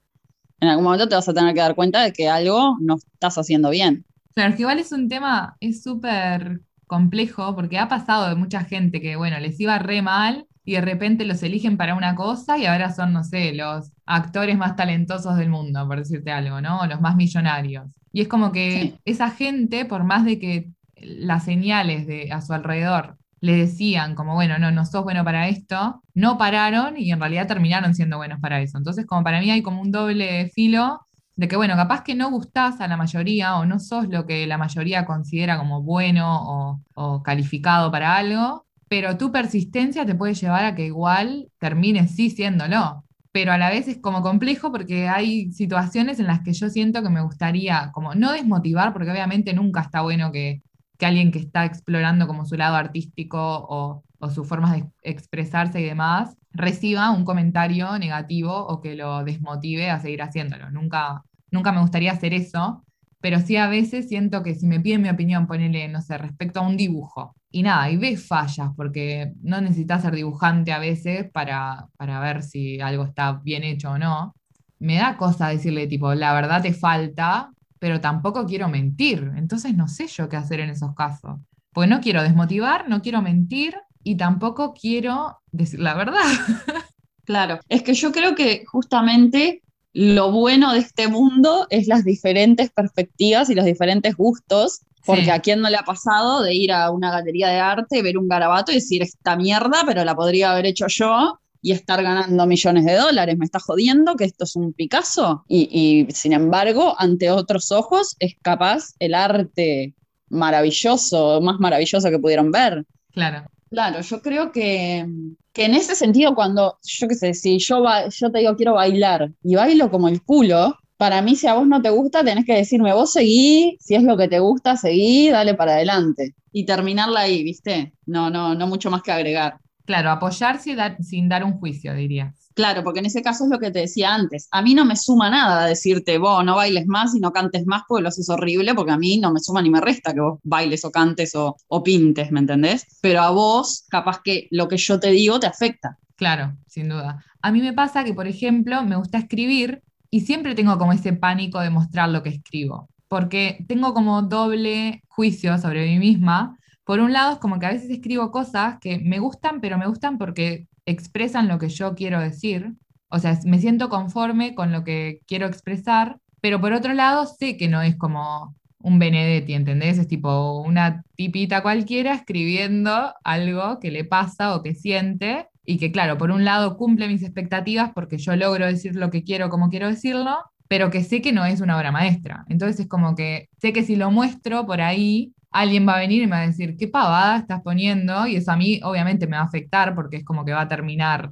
en algún momento te vas a tener que dar cuenta de que algo no estás haciendo bien. Claro, que igual es un tema, es súper complejo, porque ha pasado de mucha gente que, bueno, les iba re mal y de repente los eligen para una cosa y ahora son, no sé, los actores más talentosos del mundo, por decirte algo, ¿no? O los más millonarios. Y es como que esa gente, por más de que las señales de, a su alrededor le decían como, bueno, no, no sos bueno para esto, no pararon y en realidad terminaron siendo buenos para eso. Entonces, como para mí hay como un doble filo de que, bueno, capaz que no gustás a la mayoría o no sos lo que la mayoría considera como bueno o, o calificado para algo, pero tu persistencia te puede llevar a que igual termines sí siéndolo. Pero a la vez es como complejo porque hay situaciones en las que yo siento que me gustaría como no desmotivar, porque obviamente nunca está bueno que que alguien que está explorando como su lado artístico o, o sus formas de expresarse y demás, reciba un comentario negativo o que lo desmotive a seguir haciéndolo. Nunca, nunca me gustaría hacer eso, pero sí a veces siento que si me piden mi opinión, ponele, no sé, respecto a un dibujo, y nada, y ves fallas, porque no necesitas ser dibujante a veces para, para ver si algo está bien hecho o no. Me da cosa decirle, tipo, la verdad te falta, pero tampoco quiero mentir. Entonces no sé yo qué hacer en esos casos. Porque no quiero desmotivar, no quiero mentir y tampoco quiero decir la verdad. (laughs) Claro, es que yo creo que justamente lo bueno de este mundo es las diferentes perspectivas y los diferentes gustos, porque a quién no le ha pasado de ir a una galería de arte, ver un garabato y decir esta mierda, pero la podría haber hecho yo, y estar ganando millones de dólares. ¿Me está jodiendo que esto es un Picasso? Y, sin embargo, ante otros ojos, es capaz el arte maravilloso, más maravilloso que pudieron ver. Claro. Claro, yo creo que, que en ese sentido, cuando, yo qué sé, si yo, yo te digo quiero bailar y bailo como el culo, para mí, si a vos no te gusta, tenés que decirme, vos seguí, si es lo que te gusta, seguí, dale para adelante. Y terminarla ahí, ¿viste? No, no, no mucho más que agregar. Claro, apoyarse sin dar un juicio, diría. Claro, porque en ese caso es lo que te decía antes. A mí no me suma nada decirte, vos no bailes más y no cantes más porque lo haces horrible, porque a mí no me suma ni me resta que vos bailes o cantes o, o pintes, ¿me entendés? Pero a vos, capaz que lo que yo te digo te afecta. Claro, sin duda. A mí me pasa que, por ejemplo, me gusta escribir y siempre tengo como ese pánico de mostrar lo que escribo, porque tengo como doble juicio sobre mí misma por un lado es como que a veces escribo cosas que me gustan, pero me gustan porque expresan lo que yo quiero decir. O sea, me siento conforme con lo que quiero expresar, pero por otro lado sé que no es como un Benedetti, ¿entendés? Es tipo una tipita cualquiera escribiendo algo que le pasa o que siente y que, claro, por un lado cumple mis expectativas porque yo logro decir lo que quiero como quiero decirlo, pero que sé que no es una obra maestra. Entonces es como que sé que si lo muestro por ahí, alguien va a venir y me va a decir, qué pavada estás poniendo, y eso a mí obviamente me va a afectar porque es como que va a terminar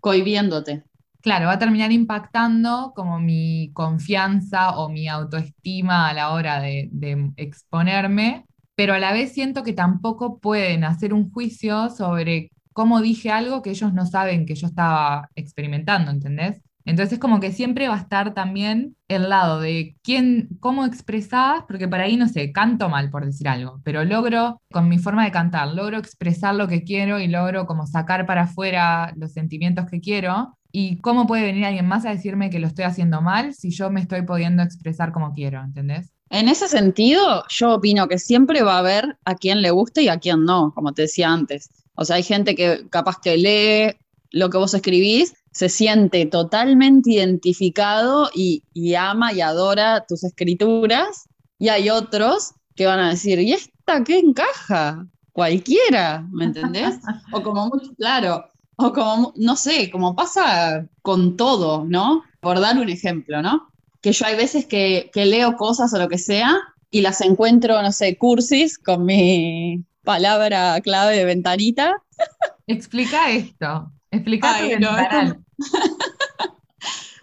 cohibiéndote. Claro, va a terminar impactando como mi confianza o mi autoestima a la hora de, de exponerme, pero a la vez siento que tampoco pueden hacer un juicio sobre cómo dije algo que ellos no saben que yo estaba experimentando, ¿entendés? Entonces como que siempre va a estar también el lado de quién, cómo expresás, porque por ahí no sé, canto mal por decir algo, pero logro con mi forma de cantar, logro expresar lo que quiero y logro como sacar para afuera los sentimientos que quiero. ¿Y cómo puede venir alguien más a decirme que lo estoy haciendo mal si yo me estoy pudiendo expresar como quiero, ¿entendés? En ese sentido, yo opino que siempre va a haber a quien le guste y a quien no, como te decía antes. O sea, hay gente que capaz que lee lo que vos escribís se siente totalmente identificado y, ama y adora tus escrituras, y hay otros que van a decir, ¿y esta qué encaja? Cualquiera, ¿me entendés? o como muy claro, o como, no sé, como pasa con todo, ¿no? Por dar un ejemplo, ¿no? Que yo hay veces que, que leo cosas o lo que sea y las encuentro, no sé, cursis con mi palabra clave de ventanita. Explica esto. Explícate (laughs)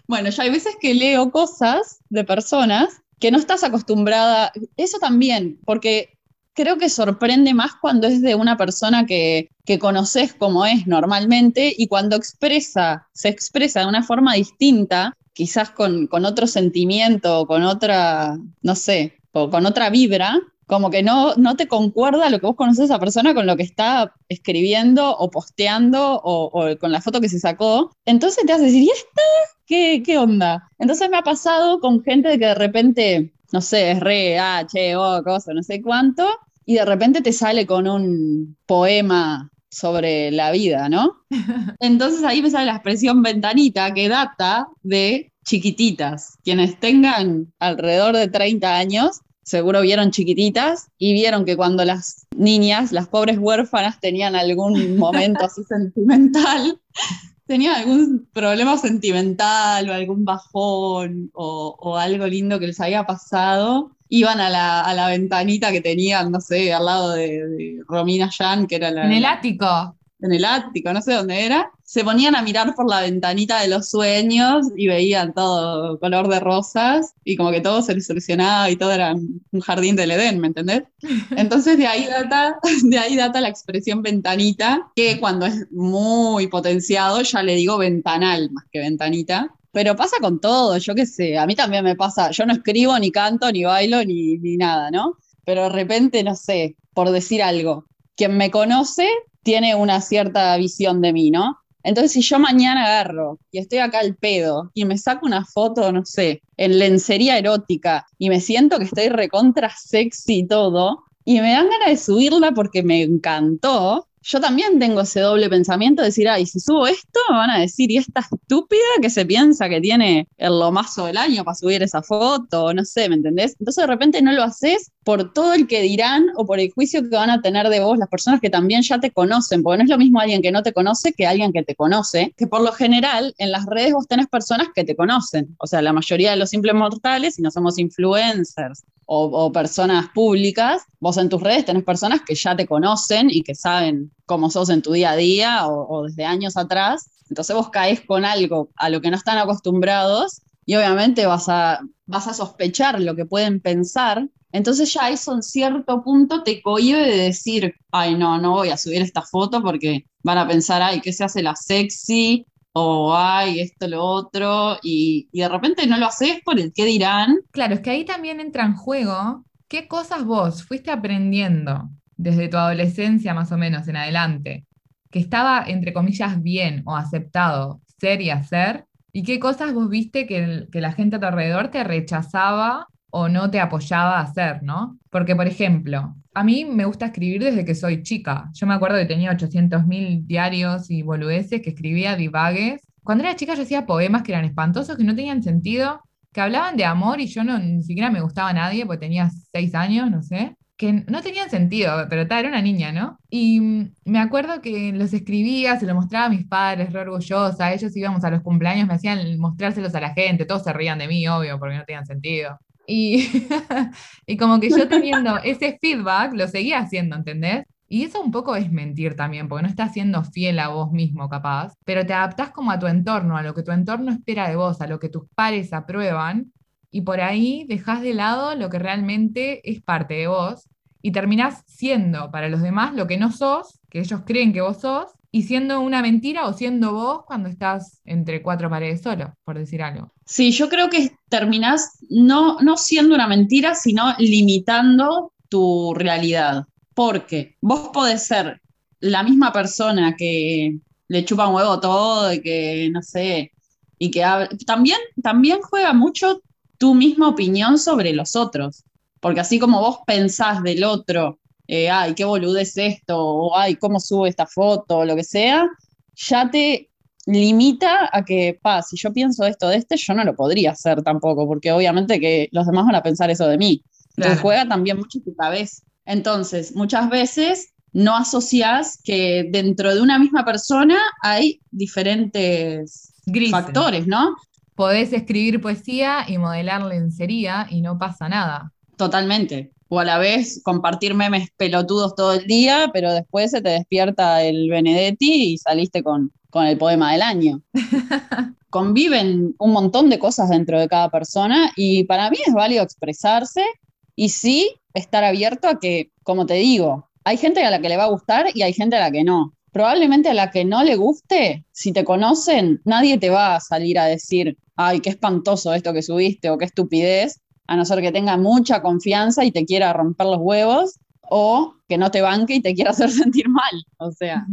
Bueno, ya hay veces que leo cosas de personas que no estás acostumbrada, eso también, porque creo que sorprende más cuando es de una persona que, que conoces como es normalmente y cuando expresa, se expresa de una forma distinta, quizás con, con otro sentimiento, con otra, no sé, o con otra vibra, como que no, no te concuerda lo que vos conoces a esa persona con lo que está escribiendo o posteando o, o con la foto que se sacó. Entonces te hace decir, ¿y esta? ¿Qué, ¿Qué onda? Entonces me ha pasado con gente de que de repente, no sé, es re, ah, che, oh, cosa, no sé cuánto, y de repente te sale con un poema sobre la vida, ¿no? (laughs) Entonces ahí me sale la expresión ventanita que data de chiquititas. Quienes tengan alrededor de 30 años seguro vieron chiquititas y vieron que cuando las niñas, las pobres huérfanas, tenían algún momento así sentimental, (laughs) tenían algún problema sentimental o algún bajón o, algo lindo que les había pasado, iban a la, a la ventanita que tenían, no sé, al lado de, de Romina Yan, que era la... En el ático en el ático, no sé dónde era, se ponían a mirar por la ventanita de los sueños y veían todo color de rosas y como que todo se les solucionaba y todo era un jardín del Edén, ¿me entendés? (laughs) Entonces de ahí data, de ahí data la expresión ventanita, que cuando es muy potenciado ya le digo ventanal más que ventanita. Pero pasa con todo, yo qué sé, a mí también me pasa, yo no escribo, ni canto, ni bailo, ni, ni nada, ¿no? Pero de repente, no sé, por decir algo, quien me conoce tiene una cierta visión de mí, ¿no? Entonces, si yo mañana agarro y estoy acá al pedo y me saco una foto, no sé, en lencería erótica y me siento que estoy recontra sexy y todo, y me dan ganas de subirla porque me encantó, yo también tengo ese doble pensamiento de decir, ay, si subo esto, me van a decir, y esta estúpida que se piensa que tiene el lomazo del año para subir esa foto, no sé, ¿me entendés? Entonces de repente no lo haces por todo el que dirán o por el juicio que van a tener de vos las personas que también ya te conocen, porque no es lo mismo alguien que no te conoce que alguien que te conoce, que por lo general en las redes vos tenés personas que te conocen, o sea, la mayoría de los simples mortales, si no somos influencers o, o, personas públicas, vos en tus redes tenés personas que ya te conocen y que saben cómo sos en tu día a día o, o desde años atrás. Entonces vos caes con algo a lo que no están acostumbrados y obviamente vas a, vas a sospechar lo que pueden pensar. Entonces ya eso en cierto punto te cohibe de decir, ay, no, no voy a subir esta foto porque van a pensar, ay, ¿qué se hace la sexy? O ay, esto, lo otro, y, y, de repente no lo haces por el qué dirán. Claro, es que ahí también entra en juego qué cosas vos fuiste aprendiendo desde tu adolescencia más o menos en adelante, que estaba, entre comillas, bien o aceptado ser y hacer, y qué cosas vos viste que, que la gente a tu alrededor te rechazaba o no te apoyaba a hacer, ¿no? Porque, por ejemplo, a mí me gusta escribir desde que soy chica. Yo me acuerdo que tenía 800.000 diarios y boludeces que escribía divagues. Cuando era chica yo hacía poemas que eran espantosos, que no tenían sentido, que hablaban de amor y yo no, ni siquiera me gustaba a nadie porque tenía 6 años, no sé, que no tenían sentido, pero era una niña, ¿no? Y me acuerdo que los escribía, se los mostraba a mis padres, re orgullosa, ellos íbamos a los cumpleaños, me hacían mostrárselos a la gente, todos se reían de mí, obvio, porque no tenían sentido. Y, (laughs) y como que yo teniendo ese feedback lo seguía haciendo, ¿entendés? Y eso un poco es mentir también, porque no estás siendo fiel a vos mismo, capaz, pero te adaptás como a tu entorno, a lo que tu entorno espera de vos, a lo que tus pares aprueban, y por ahí dejas de lado lo que realmente es parte de vos, y terminás siendo para los demás lo que no sos, que ellos creen que vos sos, y siendo una mentira o siendo vos cuando estás entre cuatro paredes solo, por decir algo. Sí, yo creo que terminás no, no siendo una mentira, sino limitando tu realidad. Porque vos podés ser la misma persona que le chupa un huevo todo y que, no sé, y que también, también juega mucho tu misma opinión sobre los otros. Porque así como vos pensás del otro eh, ay, qué boludez esto, o ay, cómo subo esta foto, o lo que sea, ya te limita a que, pa, si yo pienso esto de este, yo no lo podría hacer tampoco, porque obviamente que los demás van a pensar eso de mí. Entonces claro. juega también mucho tu cabeza. Entonces, muchas veces no asocias que dentro de una misma persona hay diferentes Grises. factores, ¿no? Podés escribir poesía y modelar lencería y no pasa nada. Totalmente o a la vez compartir memes pelotudos todo el día, pero después se te despierta el Benedetti y saliste con, con el poema del año. (laughs) conviven un montón de cosas dentro de cada persona y para mí es válido expresarse y sí estar abierto a que, como te digo, hay gente a la que le va a gustar y hay gente a la que no. Probablemente a la que no le guste, si te conocen, nadie te va a salir a decir, ay, qué espantoso esto que subiste o qué estupidez, a no ser que tenga mucha confianza y te quiera romper los huevos, o que no te banque y te quiera (laughs) hacer sentir mal, o sea,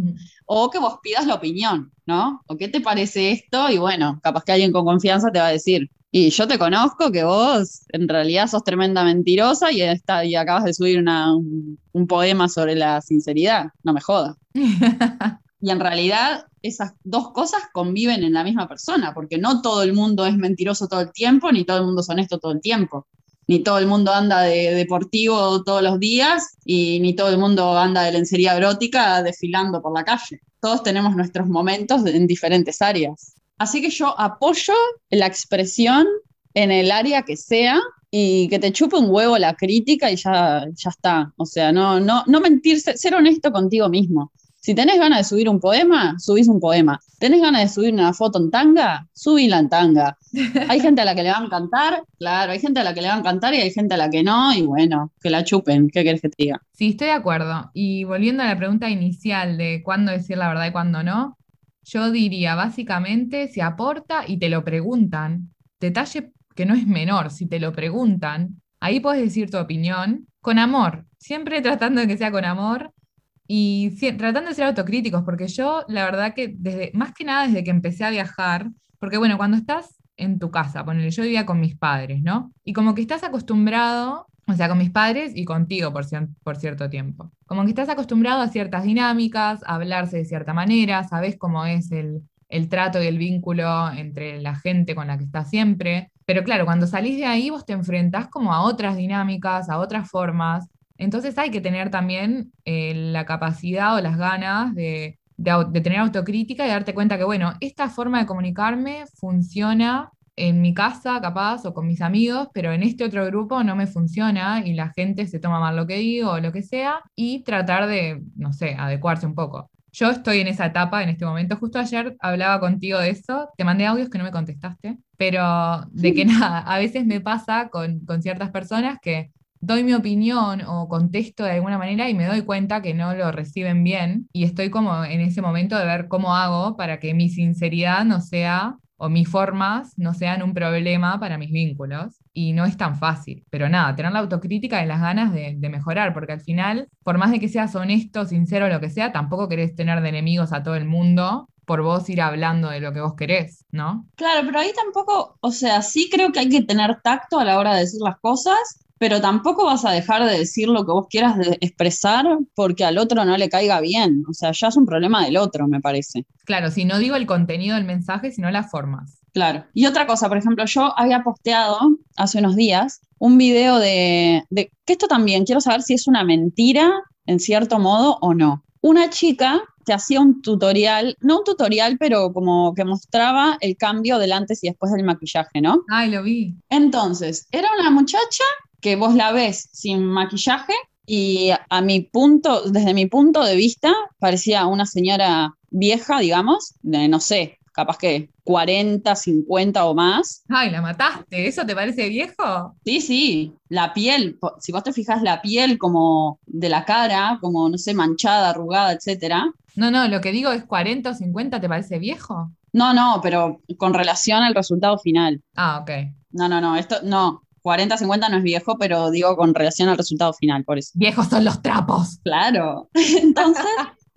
o que vos pidas la opinión, ¿no? ¿O qué te parece esto? Y bueno, capaz que alguien con confianza te va a decir, y yo te conozco que vos en realidad sos tremenda mentirosa y, está, y acabas de subir un, un, poema sobre la sinceridad, no me jodas. (laughs) y en realidad esas dos cosas conviven en la misma persona, porque no todo el mundo es mentiroso todo el tiempo, ni todo el mundo es honesto todo el tiempo ni todo el mundo anda de deportivo todos los días y ni todo el mundo anda de lencería erótica desfilando por la calle. Todos tenemos nuestros momentos en diferentes áreas. Así que yo apoyo la expresión en el área que sea y que te chupe un huevo la crítica y ya, ya está. O sea, no, no, no mentirse, ser honesto contigo mismo. Si tenés ganas de subir un poema, subís un poema. ¿Tenés ganas de subir una foto en tanga? Subíla en tanga. (laughs) Hay gente a la que le va a encantar, claro, hay gente a la que le va a encantar y hay gente a la que no, y bueno, que la chupen, ¿qué querés que te diga? Sí, estoy de acuerdo. Y volviendo a la pregunta inicial de cuándo decir la verdad y cuándo no, yo diría básicamente si aporta y te lo preguntan, detalle que no es menor, si te lo preguntan, ahí puedes decir tu opinión con amor, siempre tratando de que sea con amor y tratando de ser autocríticos, porque yo, la verdad que desde, más que nada desde que empecé a viajar, porque bueno, cuando estás en tu casa, ponele, yo vivía con mis padres, ¿no? Y como que estás acostumbrado, o sea, con mis padres y contigo por, por cierto tiempo, como que estás acostumbrado a ciertas dinámicas, a hablarse de cierta manera, sabes cómo es el, el trato y el vínculo entre la gente con la que estás siempre. Pero claro, cuando salís de ahí vos te enfrentás como a otras dinámicas, a otras formas, entonces hay que tener también eh, la capacidad o las ganas de, tener autocrítica y darte cuenta que, bueno, esta forma de comunicarme funciona en mi casa, capaz, o con mis amigos, pero en este otro grupo no me funciona y la gente se toma mal lo que digo o lo que sea, y tratar de, no sé, adecuarse un poco. Yo estoy en esa etapa en este momento. Justo ayer hablaba contigo de eso, te mandé audios que no me contestaste, pero de que nada, a veces me pasa con, con ciertas personas que doy mi opinión o contesto de alguna manera y me doy cuenta que no lo reciben bien y estoy como en ese momento de ver cómo hago para que mi sinceridad no sea o mis formas no sean un problema para mis vínculos. Y no es tan fácil. Pero nada, tener la autocrítica y las ganas de, mejorar, porque al final, por más de que seas honesto, sincero, lo que sea, tampoco querés tener de enemigos a todo el mundo por vos ir hablando de lo que vos querés, ¿no? Claro, pero ahí tampoco, o sea, sí creo que hay que tener tacto a la hora de decir las cosas pero tampoco vas a dejar de decir lo que vos quieras expresar porque al otro no le caiga bien. O sea, ya es un problema del otro, me parece. Claro, si no digo el contenido del mensaje, sino las formas. Claro. Y otra cosa, por ejemplo, yo había posteado hace unos días un video de, de que esto también quiero saber si es una mentira en cierto modo o no. Una chica que hacía un tutorial, no un tutorial, pero como que mostraba el cambio del antes y después del maquillaje, ¿no? Ay, lo vi. Entonces, era una muchacha que vos la ves sin maquillaje y a mi punto, desde mi punto de vista, parecía una señora vieja, digamos, de no sé, capaz que 40, 50 o más. Ay, la mataste, ¿eso te parece viejo? Sí, sí, la piel, si vos te fijas la piel como de la cara, como, no sé, manchada, arrugada, etcétera. No, no, lo que digo es 40 o 50, ¿te parece viejo? No, no, pero con relación al resultado final. Ah, ok. No, no, no, esto no, 40, 50 no es viejo, pero digo con relación al resultado final, por eso. Viejos son los trapos. Claro. (laughs) Entonces,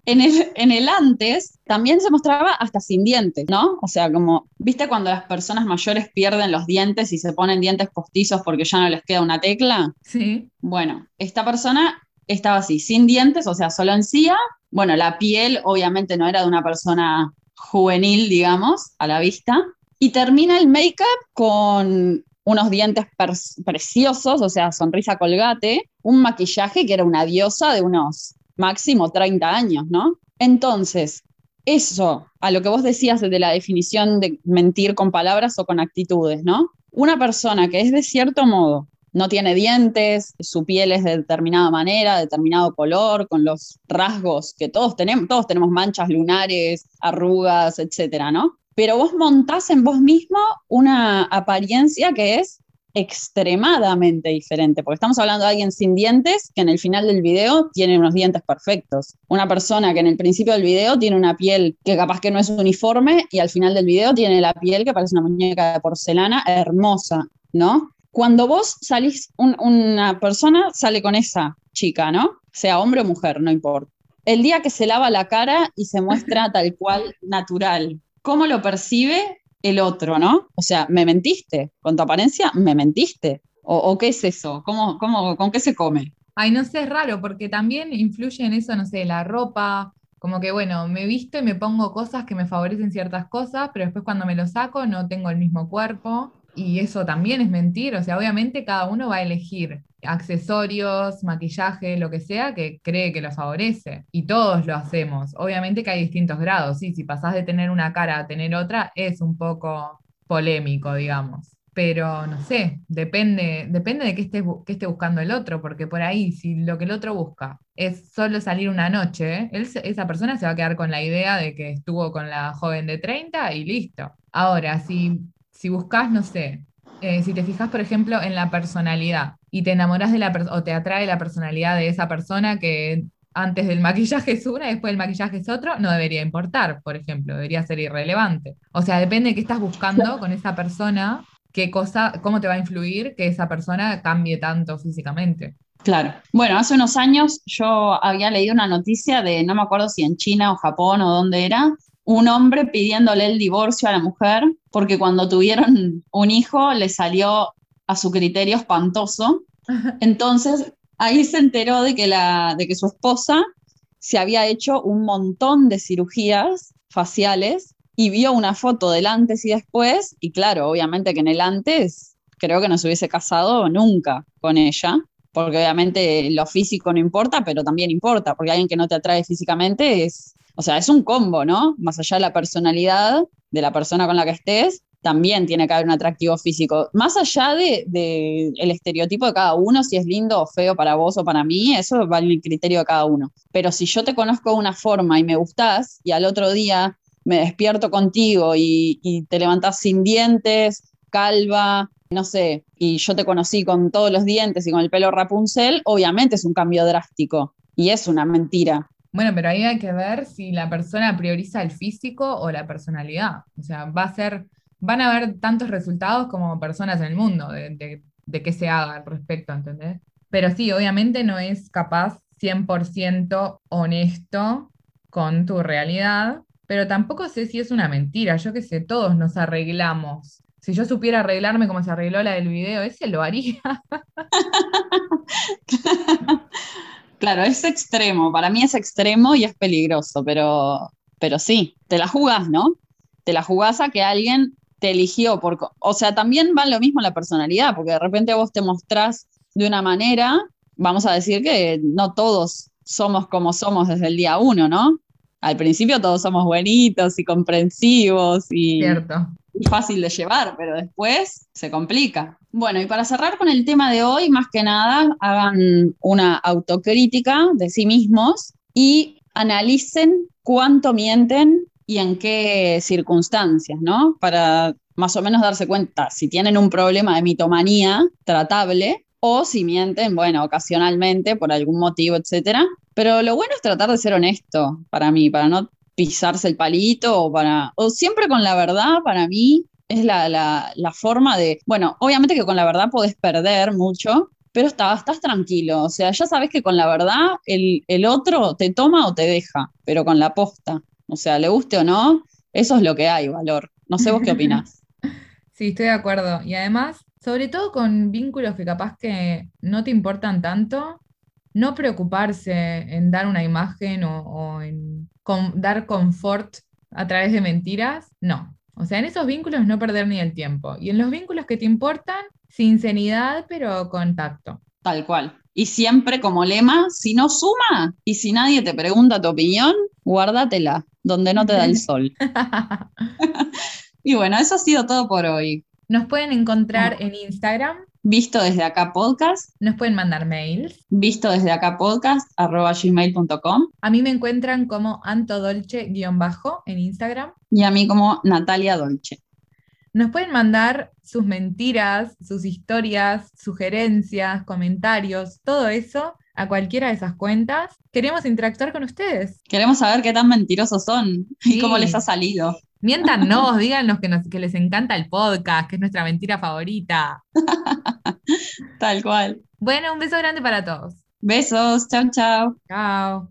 en el, en el antes también se mostraba hasta sin dientes, ¿no? O sea, como, ¿viste cuando las personas mayores pierden los dientes y se ponen dientes postizos porque ya no les queda una tecla? Sí. Bueno, esta persona estaba así, sin dientes, o sea, solo encía. Bueno, la piel obviamente no era de una persona juvenil, digamos, a la vista. Y termina el make-up con unos dientes preciosos, o sea, sonrisa colgate, un maquillaje que era una diosa de unos máximo 30 años, ¿no? Entonces, eso, a lo que vos decías de la definición de mentir con palabras o con actitudes, ¿no? Una persona que es de cierto modo, no tiene dientes, su piel es de determinada manera, determinado color, con los rasgos que todos tenemos, todos tenemos manchas lunares, arrugas, etcétera, ¿no? Pero vos montás en vos mismo una apariencia que es extremadamente diferente, porque estamos hablando de alguien sin dientes que en el final del video tiene unos dientes perfectos. Una persona que en el principio del video tiene una piel que capaz que no es uniforme y al final del video tiene la piel que parece una muñeca de porcelana hermosa, ¿no? Cuando vos salís, una persona sale con esa chica, ¿no? Sea hombre o mujer, no importa. El día que se lava la cara y se muestra tal cual natural, ¿cómo lo percibe el otro, ¿no? O sea, me mentiste, con tu apariencia me mentiste. ¿O, qué es eso? ¿Cómo, cómo, ¿Con qué se come? Ay, no sé, es raro, porque también influye en eso, no sé, la ropa, como que, bueno, me visto y me pongo cosas que me favorecen ciertas cosas, pero después cuando me lo saco no tengo el mismo cuerpo. Y eso también es mentir, o sea, obviamente cada uno va a elegir accesorios, maquillaje, lo que sea, que cree que lo favorece. Y todos lo hacemos. Obviamente que hay distintos grados, sí, si pasás de tener una cara a tener otra, es un poco polémico, digamos. Pero no sé, depende, depende de qué esté, qué esté buscando el otro, porque por ahí, si lo que el otro busca es solo salir una noche, esa persona se va a quedar con la idea de que estuvo con la joven de 30 y listo. Ahora, si, si buscas, no sé, eh, si te fijas, por ejemplo, en la personalidad y te enamoras de la o te atrae la personalidad de esa persona que antes del maquillaje es una y después del maquillaje es otro, no debería importar, por ejemplo, debería ser irrelevante. O sea, depende de qué estás buscando con esa persona, qué cosa, cómo te va a influir que esa persona cambie tanto físicamente. Claro. Bueno, hace unos años yo había leído una noticia de, no me acuerdo si en China o Japón o dónde era, un hombre pidiéndole el divorcio a la mujer porque cuando tuvieron un hijo le salió a su criterio espantoso. Entonces ahí se enteró de que, la, de que su esposa se había hecho un montón de cirugías faciales y vio una foto del antes y después y claro, obviamente que en el antes creo que no se hubiese casado nunca con ella, porque obviamente lo físico no importa, pero también importa, porque alguien que no te atrae físicamente es o sea, es un combo, ¿no? Más allá de la personalidad de la persona con la que estés, también tiene que haber un atractivo físico. Más allá de, el estereotipo de cada uno, si es lindo o feo para vos o para mí, eso va en el criterio de cada uno. Pero si yo te conozco de una forma y me gustás, y al otro día me despierto contigo y, y te levantás sin dientes, calva, no sé, y yo te conocí con todos los dientes y con el pelo Rapunzel, obviamente es un cambio drástico. Y es una mentira. Bueno, pero ahí hay que ver si la persona prioriza el físico o la personalidad. O sea, va a ser, van a haber tantos resultados como personas en el mundo de, de, qué se haga al respecto, ¿entendés? Pero sí, obviamente no es capaz 100% honesto con tu realidad, pero tampoco sé si es una mentira. Yo qué sé, todos nos arreglamos. Si yo supiera arreglarme como se arregló la del video, ese lo haría. (laughs) Claro, es extremo, para mí es extremo y es peligroso, pero, pero sí, te la jugás, ¿no? Te la jugás a que alguien te eligió por... O sea, también va lo mismo la personalidad, porque de repente vos te mostrás de una manera, vamos a decir que no todos somos como somos desde el día uno, ¿no? Al principio todos somos buenitos y comprensivos y, Cierto fácil de llevar, pero después se complica. Bueno, y para cerrar con el tema de hoy, más que nada, hagan una autocrítica de sí mismos y analicen cuánto mienten y en qué circunstancias, ¿no? Para más o menos darse cuenta si tienen un problema de mitomanía tratable o si mienten, bueno, ocasionalmente por algún motivo, etcétera. Pero lo bueno es tratar de ser honesto para mí, para no pisarse el palito o para, o siempre con la verdad, para mí es la, la, forma de, bueno, obviamente que con la verdad podés perder mucho, pero estás, estás tranquilo, o sea, ya sabes que con la verdad el, el otro te toma o te deja, pero con la posta, o sea, le guste o no, eso es lo que hay, valor. No sé vos qué opinás. (laughs) Sí, estoy de acuerdo. Y además, sobre todo con vínculos que capaz que no te importan tanto, no preocuparse en dar una imagen o, en dar confort a través de mentiras, no. O sea, en esos vínculos no perder ni el tiempo. Y en los vínculos que te importan, sinceridad, pero contacto. Tal cual. Y siempre como lema, si no suma y si nadie te pregunta tu opinión, guárdatela, donde no te da el (laughs) sol. (laughs) (laughs) y bueno, eso ha sido todo por hoy. Nos pueden encontrar en Instagram Visto desde acá podcast, Nos pueden mandar mails. visto desde acá podcast, arroba gmail.com A mí me encuentran como antodolce-bajo en Instagram. y a mí como Natalia Dolce. Nos pueden mandar sus mentiras, sus historias, sugerencias, comentarios, todo eso a cualquiera de esas cuentas. Queremos interactuar con ustedes. Queremos saber qué tan mentirosos son Sí. (laughs) y cómo les ha salido. Miéntanos, (laughs) díganos que, nos- que les encanta el podcast, que es nuestra mentira favorita. (laughs) Tal cual. Bueno, un beso grande para todos. Besos, chao, chao. Chao.